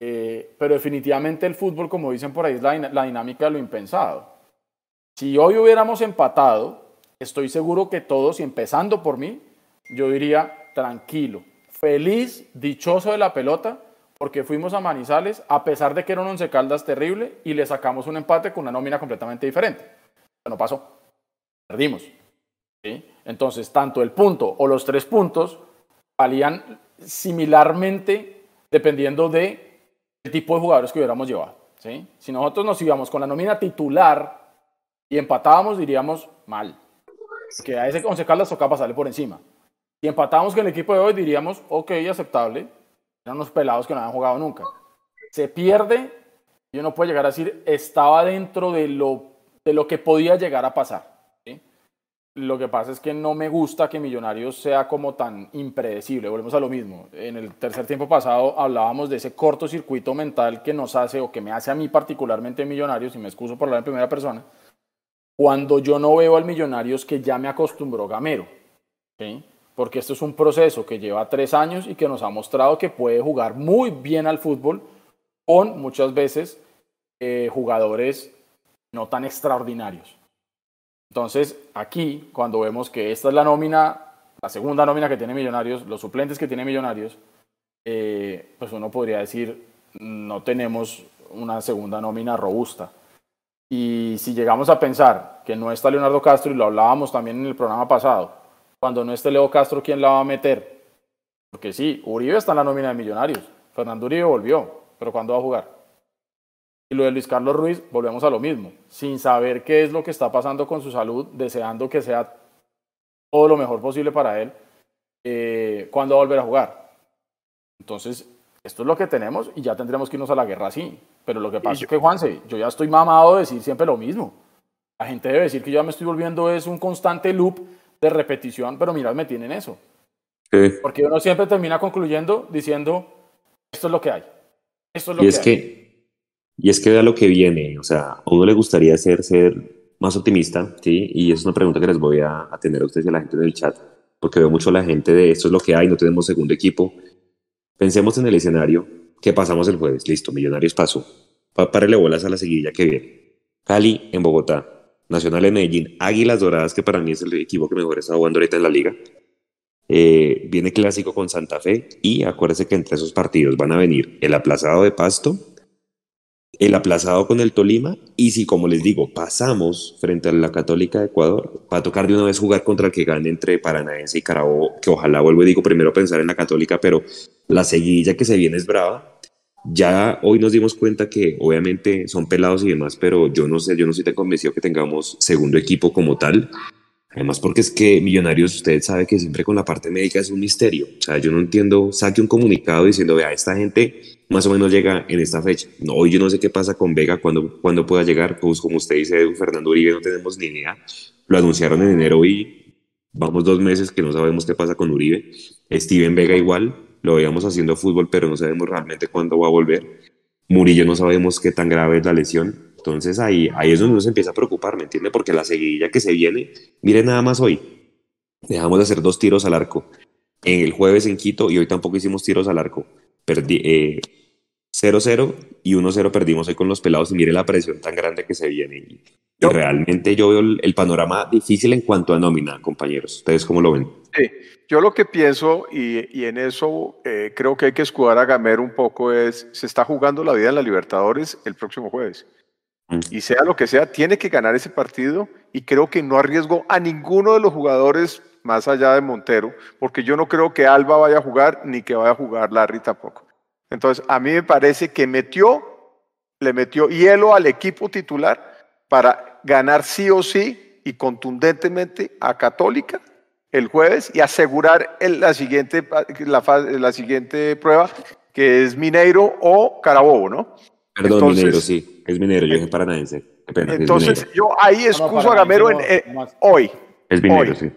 eh, pero definitivamente el fútbol, como dicen por ahí, es la, dinámica de lo impensado. Si hoy hubiéramos empatado, estoy seguro que todos, y empezando por mí, yo diría tranquilo, feliz, dichoso de la pelota, porque fuimos a Manizales, a pesar de que era un once caldas terrible, y le sacamos un empate con una nómina completamente diferente. No pasó. Perdimos. Entonces, tanto el punto o los tres puntos valían similarmente dependiendo de tipo de jugadores que hubiéramos llevado. ¿sí? Si nosotros nos íbamos con la nómina titular y empatábamos, diríamos mal. Que a ese Once Caldas tocaba pasarle por encima. Si empatábamos con el equipo de hoy, diríamos, ok, aceptable. Eran unos pelados que no habían jugado nunca. Se pierde y uno puede llegar a decir, estaba dentro de lo, de lo que podía llegar a pasar. Lo que pasa es que no me gusta que Millonarios sea como tan impredecible. Volvemos a lo mismo. En el tercer tiempo pasado hablábamos de ese cortocircuito mental que nos hace o que me hace a mí particularmente Millonarios, y me excuso por hablar en primera persona, cuando yo no veo al Millonarios que ya me acostumbró Gamero. Porque esto es un proceso que lleva tres años y que nos ha mostrado que puede jugar muy bien al fútbol con muchas veces eh, jugadores no tan extraordinarios. Entonces, aquí, cuando vemos que esta es la nómina, la segunda nómina que tiene Millonarios, los suplentes que tiene Millonarios, eh, pues uno podría decir, no tenemos una segunda nómina robusta. Y si llegamos a pensar que no está Leonardo Castro, y lo hablábamos también en el programa pasado, cuando no esté Leo Castro, ¿quién la va a meter? Porque sí, Uribe está en la nómina de Millonarios, Fernando Uribe volvió, pero ¿cuándo va a jugar? Y lo de Luis Carlos Ruiz, volvemos a lo mismo, sin saber qué es lo que está pasando con su salud, deseando que sea todo lo mejor posible para él, eh, ¿cuándo va a volver a jugar? Entonces, esto es lo que tenemos y ya tendremos que irnos a la guerra así. Pero lo que pasa es que, Juanse, yo ya estoy mamado de decir siempre lo mismo. La gente debe decir que yo ya me estoy volviendo es un constante loop de repetición, pero mirad, me tienen eso. Porque uno siempre termina concluyendo diciendo, esto es lo que hay. Esto es lo y que es que y es que vea lo que viene, o sea, a uno le gustaría ser, ser más optimista, ¿sí? Y es una pregunta que les voy a, tener a ustedes y a la gente en el chat, porque veo mucho a la gente de esto es lo que hay, no tenemos segundo equipo. Pensemos en el escenario que pasamos el jueves, listo, Millonarios pasó. Párele bolas a la seguilla que viene. Cali en Bogotá, Nacional en Medellín, Águilas Doradas, que para mí es el equipo que mejor está jugando ahorita en la liga. Eh, viene clásico con Santa Fe y acuérdense que entre esos partidos van a venir el aplazado de Pasto el aplazado con el Tolima y si, como les digo, pasamos frente a la Católica de Ecuador, va a tocar de una vez jugar contra el que gane entre Paranaense y Carabobo, que ojalá vuelvo y digo primero pensar en la Católica, pero la seguidilla que se viene es brava. Ya hoy nos dimos cuenta que obviamente son pelados y demás, pero yo no sé, yo no estoy tan convencido que tengamos segundo equipo como tal. Además, porque es que Millonarios, usted sabe que siempre con la parte médica es un misterio. O sea, yo no entiendo, saque un comunicado diciendo, vea, esta gente más o menos llega en esta fecha. No, hoy yo no sé qué pasa con Vega, cuando, cuando pueda llegar. Pues como usted dice, Fernando Uribe, no tenemos ni idea. Lo anunciaron en enero y vamos dos meses que no sabemos qué pasa con Uribe. Steven Vega igual, lo veíamos haciendo fútbol, pero no sabemos realmente cuándo va a volver. Murillo no sabemos qué tan grave es la lesión. Entonces ahí, ahí es donde uno se empieza a preocupar, ¿me entiende? Porque la seguidilla que se viene, mire nada más hoy, dejamos de hacer dos tiros al arco. En el jueves en Quito y hoy tampoco hicimos tiros al arco. Perdí, eh, 0-0 y 1-0 perdimos hoy con los pelados y mire la presión tan grande que se viene. Y, realmente yo veo el, panorama difícil en cuanto a nómina, compañeros. ¿Ustedes cómo lo ven? Sí, yo lo que pienso y, y en eso eh, creo que hay que escudar a Gamero un poco es, se está jugando la vida en la Libertadores el próximo jueves. Mm. Y sea lo que sea, tiene que ganar ese partido y creo que no arriesgo a ninguno de los jugadores más allá de Montero, porque yo no creo que Alba vaya a jugar ni que vaya a jugar Larry tampoco. Entonces, a mí me parece que metió, le metió hielo al equipo titular para ganar sí o sí y contundentemente a Católica el jueves y asegurar la, siguiente, la, la siguiente prueba, que es Mineiro o Carabobo, ¿no? Perdón, Mineiro, sí, es Mineiro, yo soy paranaense. entonces, yo ahí excuso a Gamero hoy. Es Mineiro, sí.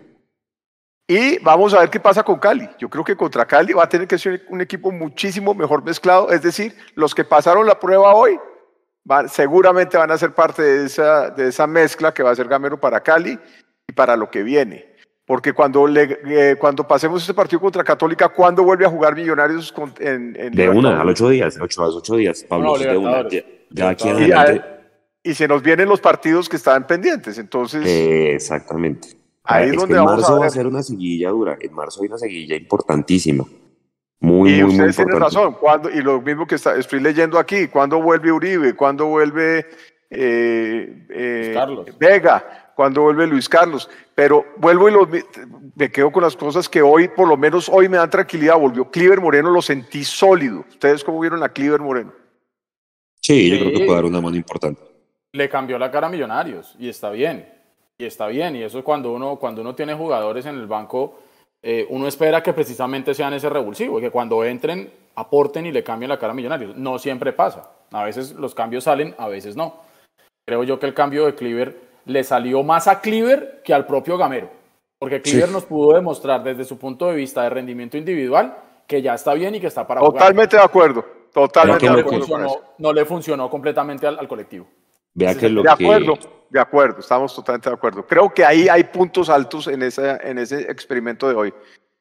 Y vamos a ver qué pasa con Cali. Yo creo que contra Cali va a tener que ser un equipo muchísimo mejor mezclado. Es decir, los que pasaron la prueba hoy seguramente van a ser parte de esa, de esa mezcla que va a ser Gamero para Cali y para lo que viene. Porque cuando, le, eh, cuando pasemos este partido contra Católica, ¿cuándo vuelve a jugar Millonarios en, en De una, al ocho días, ocho a los ocho días, Pablo, de una. Ya, aquí y, y, se nos vienen los partidos que estaban pendientes, entonces... exactamente. Ahí es donde en marzo va a ser una seguilla dura. En marzo hay una seguilla importantísima. Muy, y muy, ustedes tienen razón. Cuando, y lo mismo que está, estoy leyendo aquí. ¿Cuándo vuelve Uribe? ¿Cuándo vuelve eh, eh, Vega? ¿Cuándo vuelve Luis Carlos? Pero vuelvo y lo, me quedo con las cosas que hoy, por lo menos hoy me dan tranquilidad. Volvió Cliver Moreno, lo sentí sólido. ¿Ustedes cómo vieron a Cliver Moreno? Sí, yo creo que puede dar una mano importante. Le cambió la cara a Millonarios y está bien y está bien. Y eso es cuando uno, cuando uno tiene jugadores en el banco, eh, uno espera que precisamente sean ese revulsivo y que cuando entren aporten y le cambien la cara a Millonarios. No siempre pasa. A veces los cambios salen, a veces no. Creo yo que el cambio de Cleaver le salió más a Cleaver que al propio Gamero. Porque Cleaver nos pudo demostrar desde su punto de vista de rendimiento individual que ya está bien y que está para Totalmente de acuerdo. Totalmente de acuerdo. No, le funcionó completamente al, colectivo. Vea que lo de acuerdo. De acuerdo, estamos totalmente de acuerdo. Creo que ahí hay puntos altos en, esa, en ese experimento de hoy,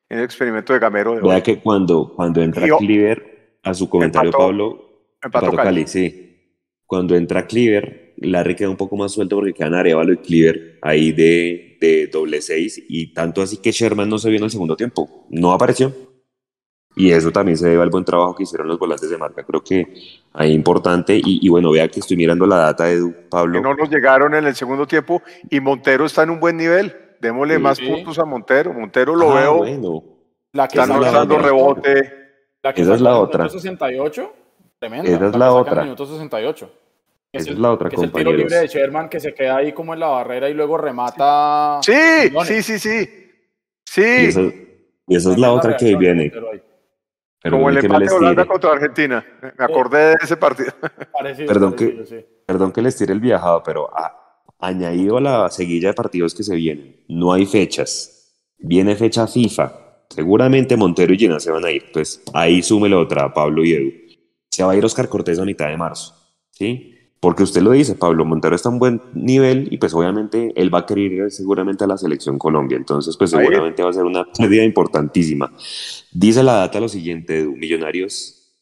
en el experimento de Gamero de Vea que cuando, cuando entra Cleaver, a su comentario, Pablo, empató Cali. sí. Cuando entra Cleaver, Larry queda un poco más suelto porque quedan Arevalo y Cleaver ahí de, de doble seis, y tanto así que Sherman no se vio en el segundo tiempo, no apareció. Y eso también se debe al buen trabajo que hicieron los volantes de marca. Creo que ahí importante. Y, bueno, vea que estoy mirando la data de Pablo. Que no nos llegaron en el segundo tiempo y Montero está en un buen nivel. Démosle más puntos a Montero. Montero lo ah, veo. Bueno. La que está dando rebote. La que Esa es la otra. 68, tremenda. Esa es la, otra. Minuto 68. Esa es la otra, que compañeros. Es el tiro libre de Sherman que se queda ahí como en la barrera y luego remata. Sí, sí, sí, sí. Sí. Y esa, es la otra que viene. Como el empate de Holanda contra Argentina. Me acordé de ese partido. perdón, que, perdón que les tire el viajado, pero añadido a la seguilla de partidos que se vienen, no hay fechas. Viene fecha FIFA. Seguramente Montero y Llena se van a ir. Pues ahí súmele otra, Pablo y Edu. Se va a ir Oscar Cortés a mitad de marzo. ¿Sí? Porque usted lo dice, Pablo Montero está a un buen nivel y pues obviamente él va a querer ir seguramente a la selección Colombia. Entonces pues seguramente va a ser una pérdida importantísima. Dice la data lo siguiente, Millonarios,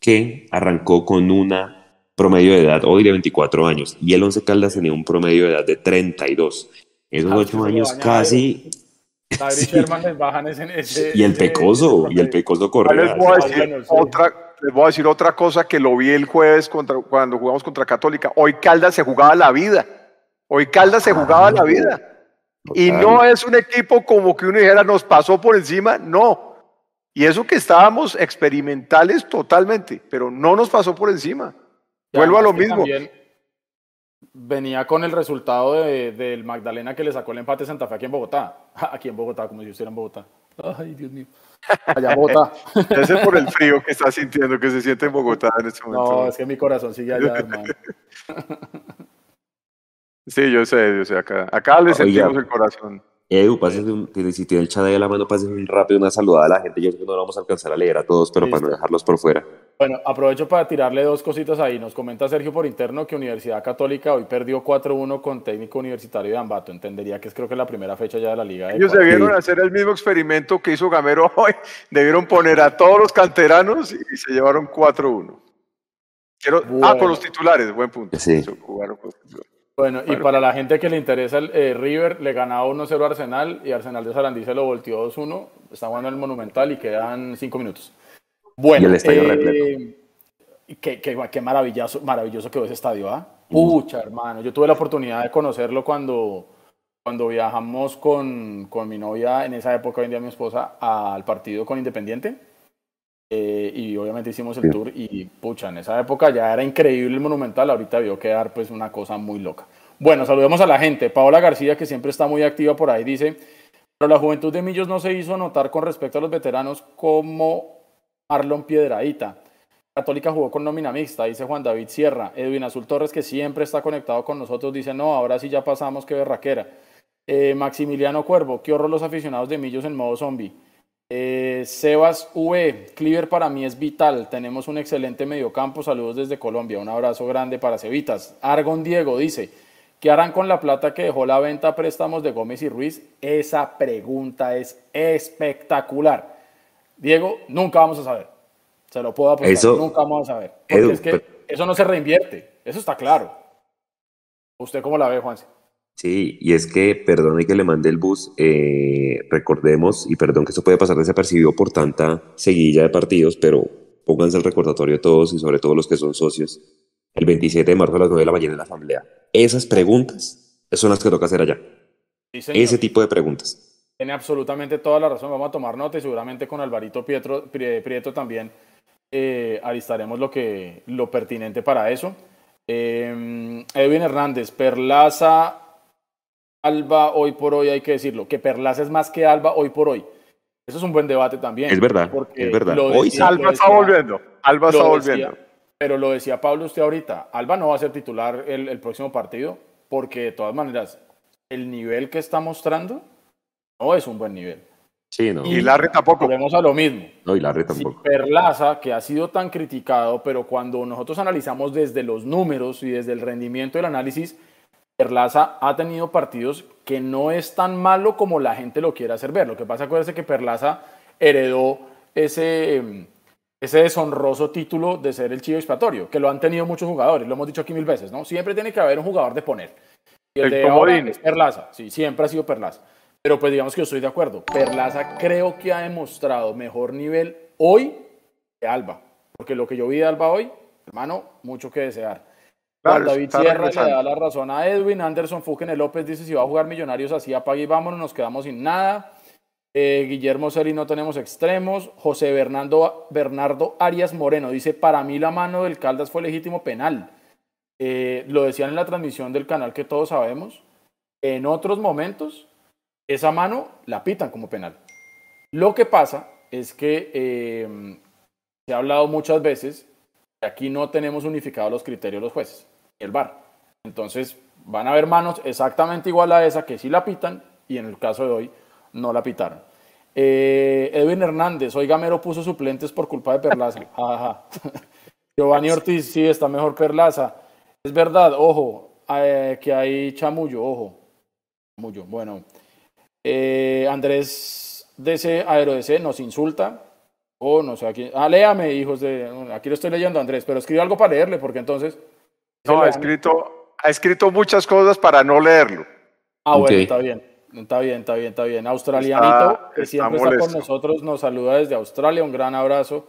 que arrancó con una promedio de edad hoy de 24 años y el Once Caldas tenía un promedio de edad de 32. Esos 8 años casi... y el Pecoso, y el Pecoso Correa. otra les voy a decir otra cosa que lo vi el jueves contra, cuando jugamos contra Católica. Hoy Caldas se jugaba la vida. Hoy Caldas se jugaba la vida. Y no es un equipo como que uno dijera nos pasó por encima. No. Y eso que estábamos experimentales totalmente, pero no nos pasó por encima. Vuelvo a lo mismo. Venía con el resultado de, del Magdalena que le sacó el empate Santa Fe aquí en Bogotá. Aquí en Bogotá, como si estuviera en Bogotá. Ay, Dios mío. Allá en Bogotá. Ese es por el frío que está sintiendo, que se siente en Bogotá en este momento. No, es que mi corazón sigue allá, hermano. Sí, yo sé, yo sé, acá, acá le sentimos el corazón. Edu, pásense un, si tiene el chat ahí a la mano, pásense un rápido una saludada a la gente. Yo sé que no lo vamos a alcanzar a leer a todos, pero para no dejarlos por fuera. Bueno, aprovecho para tirarle dos cositas ahí. Nos comenta Sergio por interno que Universidad Católica hoy perdió 4-1 con técnico universitario de Ambato. Entendería que es creo que la primera fecha ya de la liga. Ellos debieron hacer el mismo experimento que hizo Gamero hoy. Debieron poner a todos los canteranos y se llevaron 4-1. Ah, con los titulares, buen punto. Sí. Bueno, y para la gente que le interesa, el eh, River le ganaba 1-0 a Arsenal y Arsenal de Sarandí se lo volteó 2-1. Está jugando en el Monumental y quedan 5 minutos. Bueno, y el estadio eh, Qué, qué, qué, maravilloso, maravilloso quedó ese estadio, ¿ah? Pucha, hermano. Yo tuve la oportunidad de conocerlo cuando, cuando viajamos con, con mi novia, en esa época, hoy en día mi esposa, al partido con Independiente. Eh, y obviamente hicimos el tour y pucha, en esa época ya era increíble el Monumental, ahorita vio quedar pues una cosa muy loca. Bueno, saludemos a la gente. Paola García, que siempre está muy activa por ahí, dice, pero la juventud de Millos no se hizo notar con respecto a los veteranos como Marlon Piedradita. Católica jugó con nómina mixta, dice Juan David Sierra. Edwin Azul Torres, que siempre está conectado con nosotros, dice, no, ahora sí ya pasamos, qué berraquera. Eh, Maximiliano Cuervo, qué horror los aficionados de Millos en modo zombie. Eh, Sebas V, Cleaver para mí es vital. Tenemos un excelente mediocampo. Saludos desde Colombia. Un abrazo grande para Cevitas. Argon Diego dice: ¿Qué harán con la plata que dejó la venta a préstamos de Gómez y Ruiz? Esa pregunta es espectacular. Diego, nunca vamos a saber. Se lo puedo apostar. Eso, nunca vamos a saber. Porque es que eso no se reinvierte. Eso está claro. ¿Usted cómo la ve, Juan? Sí, y es que, perdón que le mande el bus, eh, recordemos, y perdón que esto puede pasar desapercibido por tanta seguilla de partidos, pero pónganse el recordatorio todos y sobre todo los que son socios, el 27 de marzo a las 9 de la mañana en la asamblea. Esas preguntas son las que toca hacer allá. Ese tipo de preguntas. Tiene absolutamente toda la razón, vamos a tomar nota y seguramente con Alvarito Pietro, Prieto también eh, alistaremos lo, que, lo pertinente para eso. Eh, Edwin Hernández, Perlaza Alba hoy por hoy, hay que decirlo, que Perlaza es más que Alba hoy por hoy. Eso es un buen debate también. Es verdad, es verdad. hoy Alba está volviendo, Alba está volviendo. Pero lo decía Pablo usted ahorita, Alba no va a ser titular el, próximo partido, porque de todas maneras, el nivel que está mostrando no es un buen nivel. Sí, no. Y, Larry tampoco. Volvemos a lo mismo. No, y Larry tampoco. Perlaza, que ha sido tan criticado, pero cuando nosotros analizamos desde los números y desde el rendimiento del análisis, Perlaza ha tenido partidos que no es tan malo como la gente lo quiere hacer ver. Lo que pasa, acuérdense que Perlaza heredó ese, ese deshonroso título de ser el chivo expiatorio, que lo han tenido muchos jugadores, lo hemos dicho aquí mil veces, ¿no? Siempre tiene que haber un jugador de poner. Y el, de ahora es Perlaza, sí, siempre ha sido Perlaza. Pero pues digamos que yo estoy de acuerdo. Perlaza creo que ha demostrado mejor nivel hoy que Alba. Porque lo que yo vi de Alba hoy, hermano, mucho que desear. David Sierra le da la razón a Edwin. Anderson Fugene López dice: si va a jugar Millonarios así, apague y vámonos, nos quedamos sin nada. Eh, Guillermo Celi no tenemos extremos. José Bernardo, Bernardo Arias Moreno dice: Para mí la mano del Caldas fue legítimo penal. Eh, lo decían en la transmisión del canal que todos sabemos. En otros momentos, esa mano la pitan como penal. Lo que pasa es que eh, se ha hablado muchas veces que aquí no tenemos unificados los criterios de los jueces el VAR. Entonces van a haber manos exactamente igual a esa que sí la pitan y en el caso de hoy no la pitaron. Eh, Edwin Hernández, hoy Gamero puso suplentes por culpa de Perlaza. Giovanni Ortiz, sí, está mejor Perlaza. Es verdad, ojo, eh, que hay chamullo, ojo. Chamullo, bueno. Eh, Andrés DC, AeroDC, nos insulta. Oh, no sé, aquí. Ah, léame, hijos de. Aquí lo estoy leyendo, Andrés, pero escribe algo para leerle, porque entonces. No, ha escrito, ha escrito muchas cosas para no leerlo. Ah, bueno, está bien. Está bien, está bien, está bien. Australianito, que siempre está con nosotros, nos saluda desde Australia. Un gran abrazo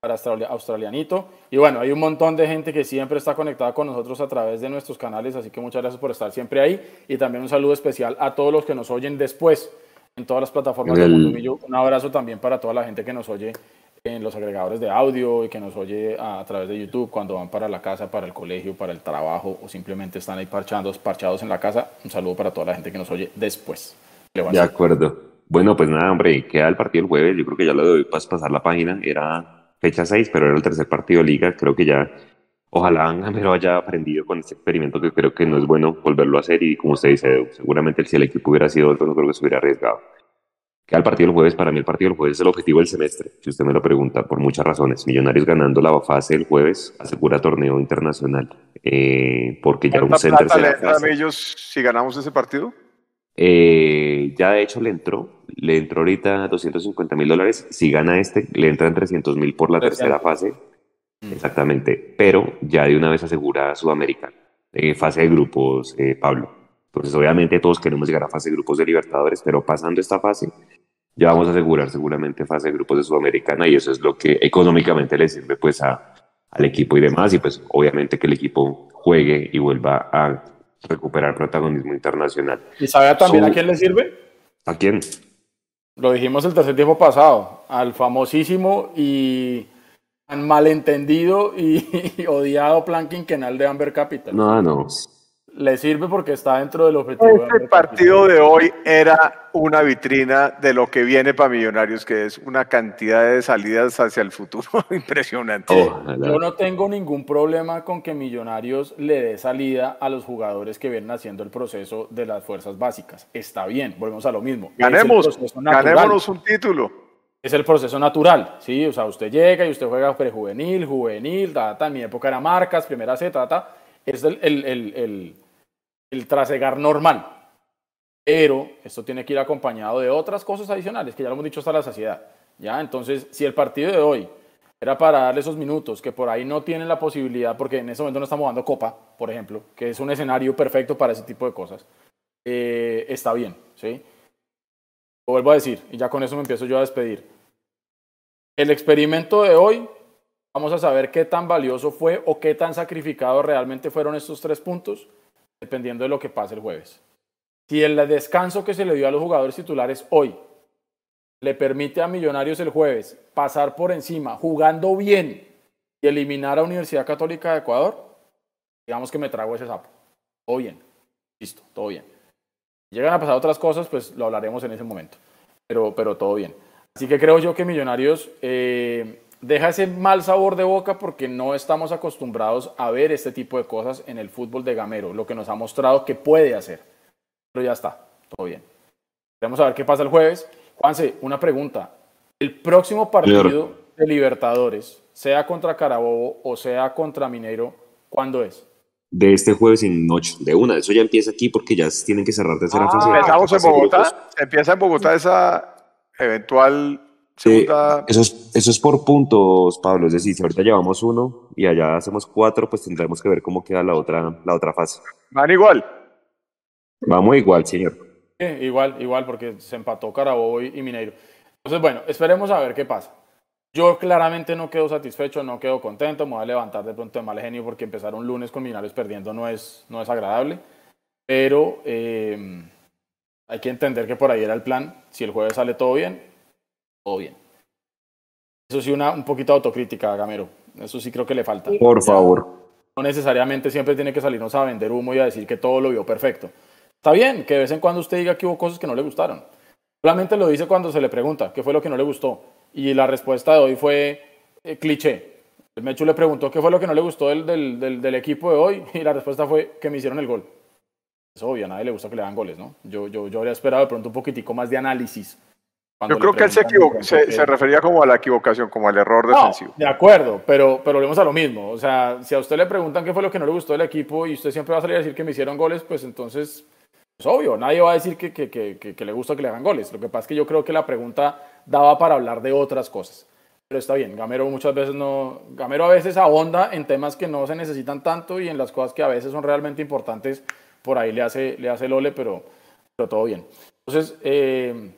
para Australianito. Y bueno, hay un montón de gente que siempre está conectada con nosotros a través de nuestros canales, así que muchas gracias por estar siempre ahí. Y también un saludo especial a todos los que nos oyen después en todas las plataformas del Mundo Millo. Un abrazo también para toda la gente que nos oye en los agregadores de audio y que nos oye a, través de YouTube cuando van para la casa, para el colegio, para el trabajo o simplemente están ahí parchados, parchados en la casa. Un saludo para toda la gente que nos oye después. De acuerdo. Bueno, pues nada, hombre, queda el partido el jueves. Yo creo que ya lo doy para pasar la página. Era fecha 6, pero era el tercer partido de liga. Creo que ya, ojalá Gamero haya aprendido con este experimento que creo que no es bueno volverlo a hacer. Y como usted dice, seguramente si el equipo hubiera sido otro, no creo que se hubiera arriesgado. Queda el partido el jueves. Para mí, el partido del jueves es el objetivo del semestre. Si usted me lo pregunta, por muchas razones. Millonarios ganando la fase el jueves asegura torneo internacional. Eh, porque ya un center le ellos si ganamos ese partido? Eh, ya de hecho le entró, le entró ahorita 250 mil dólares. Si gana este, le entran 300 mil por la tercera fase. Mm. Exactamente. Pero ya de una vez asegura Sudamérica. Eh, fase de grupos, eh, Pablo. Entonces, obviamente, todos queremos llegar a fase de grupos de Libertadores, pero pasando esta fase, ya vamos a asegurar seguramente fase de grupos de Sudamericana y eso es lo que económicamente le sirve pues a, al equipo y demás. Y pues, obviamente, que el equipo juegue y vuelva a recuperar protagonismo internacional. ¿Y sabe también a quién le sirve? ¿A quién? Lo dijimos el tercer tiempo pasado, al famosísimo y malentendido y, odiado plan quinquenal de Amber Capital. No, no le sirve porque está dentro del objetivo. Este partido de hoy era una vitrina de lo que viene para Millonarios, que es una cantidad de salidas hacia el futuro impresionante. Yo no tengo ningún problema con que Millonarios le dé salida a los jugadores que vienen haciendo el proceso de las fuerzas básicas. Está bien, volvemos a lo mismo. Ganemos, ganémonos un título. Es el proceso natural, ¿sí? O sea, usted llega y usted juega prejuvenil, juvenil, data, en mi época era marcas, primera Z, data es el, el, el, trasegar normal. Pero esto tiene que ir acompañado de otras cosas adicionales, que ya lo hemos dicho hasta la saciedad. ¿ya? Entonces, si el partido de hoy era para darle esos minutos que por ahí no tienen la posibilidad, porque en ese momento no estamos jugando Copa, por ejemplo, que es un escenario perfecto para ese tipo de cosas, eh, está bien. ¿sí? Lo vuelvo a decir, y ya con eso me empiezo yo a despedir. El experimento de hoy Vamos a saber qué tan valioso fue o qué tan sacrificado realmente fueron estos tres puntos, dependiendo de lo que pase el jueves. Si el descanso que se le dio a los jugadores titulares hoy le permite a Millonarios el jueves pasar por encima, jugando bien y eliminar a Universidad Católica de Ecuador, digamos que me trago ese sapo. Todo bien. Listo, todo bien. Si llegan a pasar otras cosas, pues lo hablaremos en ese momento. Pero, pero todo bien. Así que creo yo que Millonarios eh, deja ese mal sabor de boca porque no estamos acostumbrados a ver este tipo de cosas en el fútbol de Gamero, lo que nos ha mostrado que puede hacer. Pero ya está, todo bien. Vamos a ver qué pasa el jueves. Juanse, una pregunta. El próximo partido de Libertadores, sea contra Carabobo o sea contra Mineiro, ¿cuándo es? De este jueves en noche, de una. Eso ya empieza aquí porque ya tienen que cerrar tercera ah, fase. Empezamos en Bogotá. Empieza en Bogotá esa eventual eso, es, eso es por puntos, Pablo. Es decir, si ahorita llevamos uno y allá hacemos cuatro, pues tendremos que ver cómo queda la otra, la otra fase. ¿Van igual? Vamos igual, señor. igual, igual, porque se empató Carabobo y Mineiro. Entonces, bueno, esperemos a ver qué pasa. Yo claramente no quedo satisfecho, no quedo contento, me voy a levantar de pronto de mal genio porque empezar un lunes con Minarios perdiendo no es, no es agradable, pero eh, hay que entender que por ahí era el plan. Si el jueves sale todo bien, todo bien. Eso sí, una, un poquito de autocrítica, Gamero. Eso sí creo que le falta. Por favor. No necesariamente siempre tiene que salirnos a vender humo y a decir que todo lo vio perfecto. Está bien que de vez en cuando usted diga que hubo cosas que no le gustaron. Solamente lo dice cuando se le pregunta qué fue lo que no le gustó. Y la respuesta de hoy fue eh, cliché. El Mechu le preguntó qué fue lo que no le gustó del, del, del, equipo de hoy y la respuesta fue que me hicieron el gol. Es obvio, a nadie le gusta que le hagan goles, ¿no? Yo, yo, yo habría esperado de pronto un poquitico más de análisis yo creo que él se, se, refería como a la equivocación, como al error defensivo. De acuerdo, pero, pero volvemos a lo mismo. O sea, si a usted le preguntan qué fue lo que no le gustó del equipo y usted siempre va a salir a decir que me hicieron goles, pues entonces es obvio, nadie va a decir que, que, que, que, le gusta que le hagan goles. Lo que pasa es que yo creo que la pregunta daba para hablar de otras cosas. Pero está bien, Gamero muchas veces no. Gamero a veces ahonda en temas que no se necesitan tanto y en las cosas que a veces son realmente importantes, por ahí le hace, le hace el ole, pero, pero todo bien. Entonces, eh,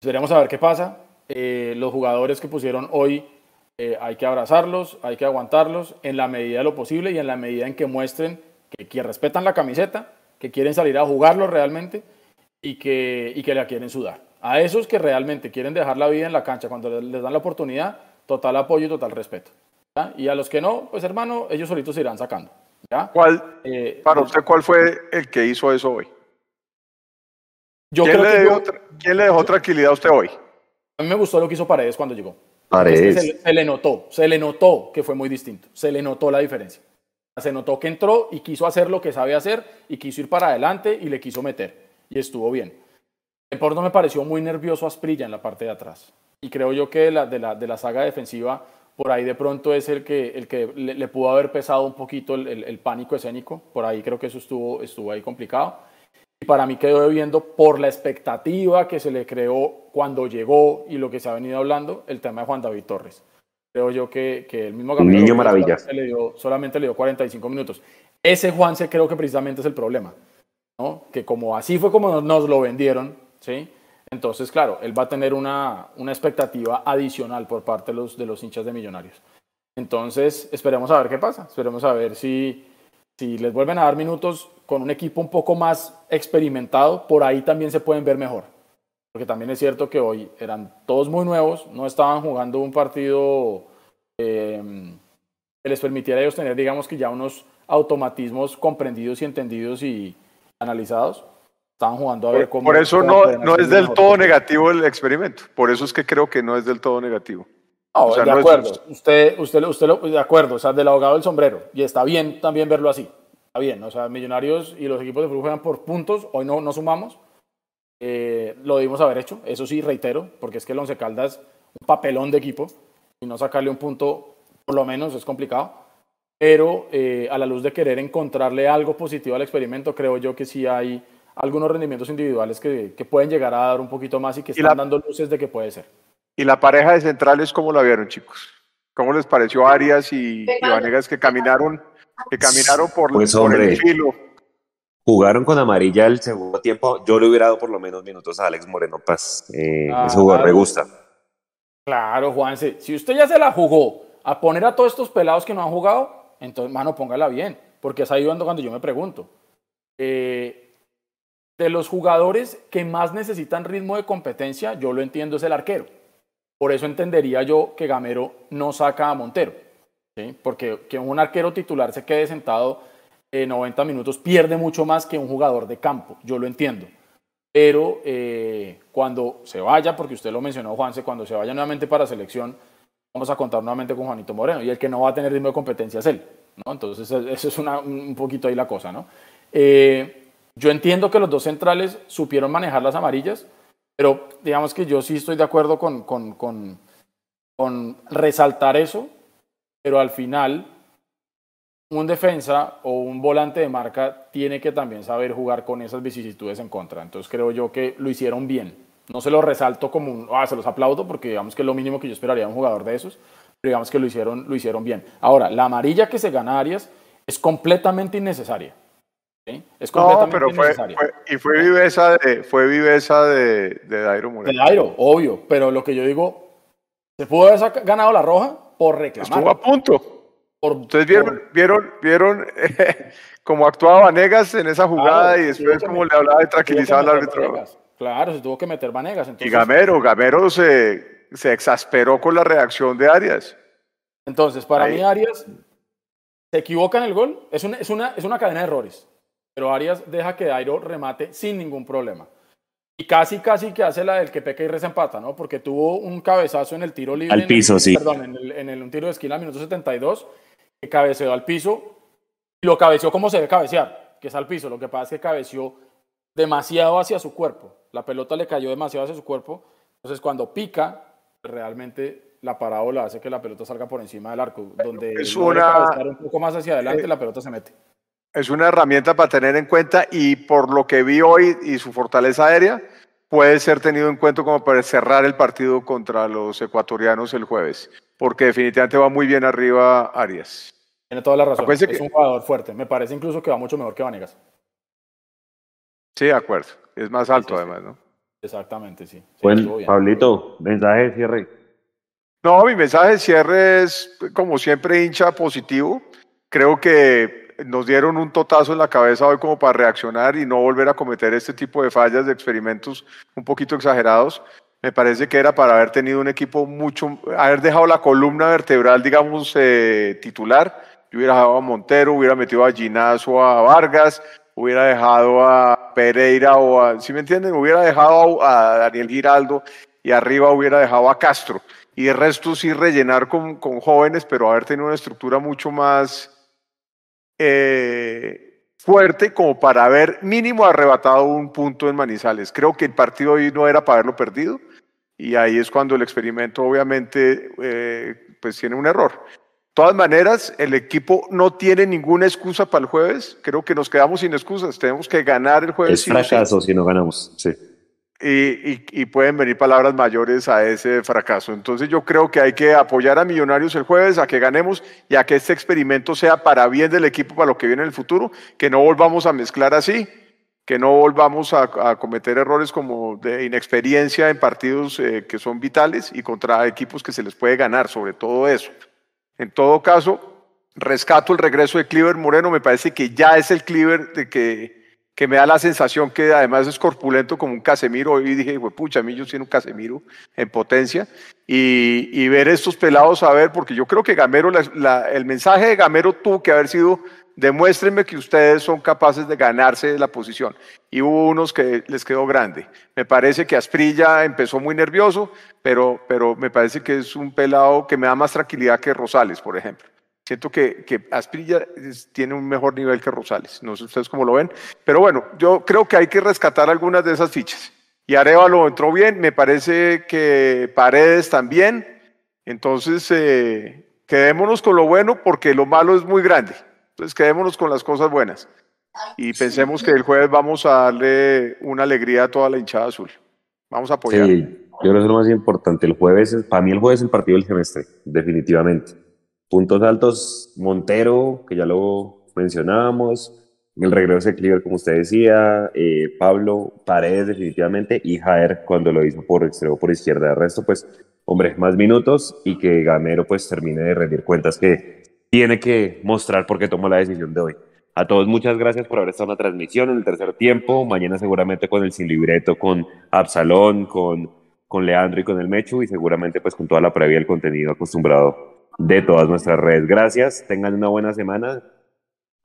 Esperemos a ver qué pasa. Eh, los jugadores que pusieron hoy eh, hay que abrazarlos, hay que aguantarlos en la medida de lo posible y en la medida en que muestren que, que respetan la camiseta, que quieren salir a jugarlo realmente y que, y que la quieren sudar. A esos que realmente quieren dejar la vida en la cancha cuando les dan la oportunidad, total apoyo y total respeto. Y a los que no, pues hermano, ellos solitos se irán sacando. ¿ya? ¿Cuál, eh, para usted, cuál fue el que hizo eso hoy? Yo ¿Quién, le dio, ¿Quién le dejó tranquilidad a usted hoy? A mí me gustó lo que hizo Paredes cuando llegó. Paredes. se, le notó, se le notó que fue muy distinto, se le notó la diferencia. Se notó que entró y quiso hacer lo que sabe hacer y quiso ir para adelante y le quiso meter. Y estuvo bien. El Porto me pareció muy nervioso a Asprilla en la parte de atrás. Y creo yo que de la, de la, de la saga defensiva, por ahí de pronto es el que, el que le, pudo haber pesado un poquito el, el, pánico escénico. Por ahí creo que eso estuvo, estuvo ahí complicado. Y para mí quedó debiendo por la expectativa que se le creó cuando llegó y lo que se ha venido hablando, el tema de Juan David Torres. Creo yo que, que el mismo Gabriel Niño maravilla. Solamente le, dio, solamente le dio 45 minutos. Ese Juan se creo que precisamente es el problema. ¿no? Que como así fue como nos lo vendieron, ¿sí? Entonces, claro, él va a tener una, una expectativa adicional por parte de los, de los hinchas de Millonarios. Entonces, esperemos a ver qué pasa. Esperemos a ver si, si les vuelven a dar minutos con un equipo un poco más experimentado, por ahí también se pueden ver mejor. Porque también es cierto que hoy eran todos muy nuevos, no estaban jugando un partido eh, que les permitiera a ellos tener, digamos que ya unos automatismos comprendidos y entendidos y analizados. Estaban jugando a ver cómo. Por eso no, no es del todo negativo el experimento. Por eso es que creo que no es del todo negativo. No, de acuerdo. Usted, usted, usted lo, de acuerdo, o sea, del abogado del sombrero. Y está bien también verlo así. Está bien, o sea, Millonarios y los equipos de fútbol juegan por puntos, hoy no, no sumamos. Eh, lo debimos haber hecho, eso sí, reitero, porque es que el Once Caldas un papelón de equipo y no sacarle un punto, por lo menos, es complicado. Pero eh, a la luz de querer encontrarle algo positivo al experimento, creo yo que sí hay algunos rendimientos individuales que, que pueden llegar a dar un poquito más y que están dando luces de que puede ser. ¿Y la pareja de centrales cómo la vieron, chicos? ¿Cómo les pareció Arias y, y Vanegas que caminaron que caminaron por, pues, el filo. Jugaron con amarilla el segundo tiempo. Yo le hubiera dado por lo menos minutos a Alex Moreno Paz. Eh, ese jugador me gusta. Claro, Juanse. Si usted ya se la jugó a poner a todos estos pelados que no han jugado, entonces, mano, póngala bien. Porque es ahí cuando yo me pregunto. Eh, de los jugadores que más necesitan ritmo de competencia, yo lo entiendo, es el arquero. Por eso entendería yo que Gamero no saca a Montero. Porque que un arquero titular se quede sentado 90 minutos pierde mucho más que un jugador de campo, yo lo entiendo. Pero eh, cuando se vaya, porque usted lo mencionó, Juanse, cuando se vaya nuevamente para selección, vamos a contar nuevamente con Juanito Moreno. Y el que no va a tener ritmo de competencia es él. ¿no? Entonces, eso es un poquito ahí la cosa. ¿no? Eh, yo entiendo que los dos centrales supieron manejar las amarillas, pero digamos que yo sí estoy de acuerdo con, con, con, con resaltar eso, pero al final un defensa o un volante de marca tiene que también saber jugar con esas vicisitudes en contra. Entonces creo yo que lo hicieron bien. No se lo resalto como un, ah, se los aplaudo porque digamos que es lo mínimo que yo esperaría de un jugador de esos, pero digamos que lo hicieron, lo hicieron bien. Ahora, la amarilla que se gana Arias es completamente innecesaria. Es completamente no, pero. Fue, y fue viveza de, fue viveza de, de Dairo Moreno. De Dairo, obvio, pero lo que yo digo, ¿se pudo haber ganado la roja? por reclamar. Estuvo a punto. Ustedes vieron, vieron, vieron cómo actuaba Vanegas en esa jugada y después cómo le hablaba de tranquilizar al árbitro. Claro, se tuvo que meter Vanegas. y Gamero, Gamero se, se, exasperó con la reacción de Arias. Entonces, para mí Arias se equivoca en el gol. Es una, es, una, es una cadena de errores. Pero Arias deja que Dairo remate sin ningún problema. Y casi, casi que hace la del que peca y resempata, ¿no? Porque tuvo un cabezazo en el tiro libre. Al piso, sí. Perdón, en, el, en el, un tiro de esquina minuto 72, que cabeceó al piso y lo cabeció como se debe cabecear, que es al piso. Lo que pasa es que cabeció demasiado hacia su cuerpo. La pelota le cayó demasiado hacia su cuerpo. Entonces, cuando pica, realmente la parábola hace que la pelota salga por encima del arco. Donde es una... un poco más hacia adelante, la pelota se mete es una herramienta para tener en cuenta y por lo que vi hoy y su fortaleza aérea, puede ser tenido en cuenta como para cerrar el partido contra los ecuatorianos el jueves, porque definitivamente va muy bien arriba Arias. Tiene toda la razón, es un jugador fuerte, me parece incluso que va mucho mejor que Vanegas. Sí, de acuerdo, es más alto además, ¿no? Exactamente, sí. bueno, Pablito, mensaje de cierre. No, mi mensaje de cierre es, como siempre, hincha positivo. Creo que nos dieron un totazo en la cabeza hoy como para reaccionar y no volver a cometer este tipo de fallas, de experimentos un poquito exagerados. Me parece que era para haber tenido un equipo mucho, haber dejado la columna vertebral, digamos, eh, titular. Yo hubiera dejado a Montero, hubiera metido a Ginazo, a Vargas, hubiera dejado a Pereira o a, ¿sí me entienden? Hubiera dejado a Daniel Giraldo y arriba hubiera dejado a Castro. Y el resto sí rellenar con, con jóvenes, pero haber tenido una estructura mucho más eh, fuerte como para haber mínimo arrebatado un punto en Manizales. Creo que el partido hoy no era para haberlo perdido y ahí es cuando el experimento obviamente eh, pues tiene un error. De todas maneras, el equipo no tiene ninguna excusa para el jueves. Creo que nos quedamos sin excusas. Tenemos que ganar el jueves. Es fracaso si no ganamos. Sí y, pueden venir palabras mayores a ese fracaso. Entonces yo creo que hay que apoyar a Millonarios el jueves, a que ganemos y a que este experimento sea para bien del equipo, para lo que viene en el futuro, que no volvamos a mezclar así, que no volvamos a, cometer errores como de inexperiencia en partidos eh, que son vitales y contra equipos que se les puede ganar, sobre todo eso. En todo caso, rescato el regreso de Cliver Moreno, me parece que ya es el Cliver de que que me da la sensación que además es corpulento como un Casemiro. Hoy dije, pucha, a mí yo soy un Casemiro en potencia. Y, ver estos pelados a ver, porque yo creo que Gamero, el mensaje de Gamero tuvo que haber sido, demuéstrenme que ustedes son capaces de ganarse la posición. Y hubo unos que les quedó grande. Me parece que Asprilla empezó muy nervioso, pero, pero me parece que es un pelado que me da más tranquilidad que Rosales, por ejemplo. Siento que, que Asprilla tiene un mejor nivel que Rosales. No sé ustedes cómo lo ven. Pero bueno, yo creo que hay que rescatar algunas de esas fichas. Y Arevalo entró bien. Me parece que Paredes también. Entonces, eh, quedémonos con lo bueno porque lo malo es muy grande. Entonces, quedémonos con las cosas buenas. Y pensemos que el jueves vamos a darle una alegría a toda la hinchada azul. Vamos a apoyar. Sí, yo creo que es lo más importante. El jueves, para mí el jueves es el partido del semestre, definitivamente. Puntos altos, Montero, que ya lo mencionábamos, el regreso de Cliver, como usted decía, eh, Pablo, Paredes definitivamente, y Jaer cuando lo hizo por extremo por izquierda. De resto, pues, hombre, más minutos y que Gamero pues termine de rendir cuentas que tiene que mostrar por qué tomó la decisión de hoy. A todos muchas gracias por haber estado en la transmisión en el tercer tiempo. Mañana seguramente con el sin libreto, con Absalón, con, con Leandro y con el Mechu y seguramente pues con toda la previa del contenido acostumbrado de todas nuestras redes. Gracias, tengan una buena semana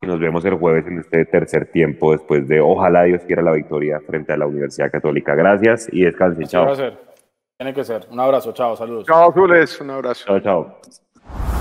y nos vemos el jueves en este tercer tiempo después de ojalá Dios quiera la victoria frente a la Universidad Católica. Gracias y descansen. Chao. Tiene que ser. Un abrazo, chao, saludos. Chao, Jules, un abrazo. Chao, chao.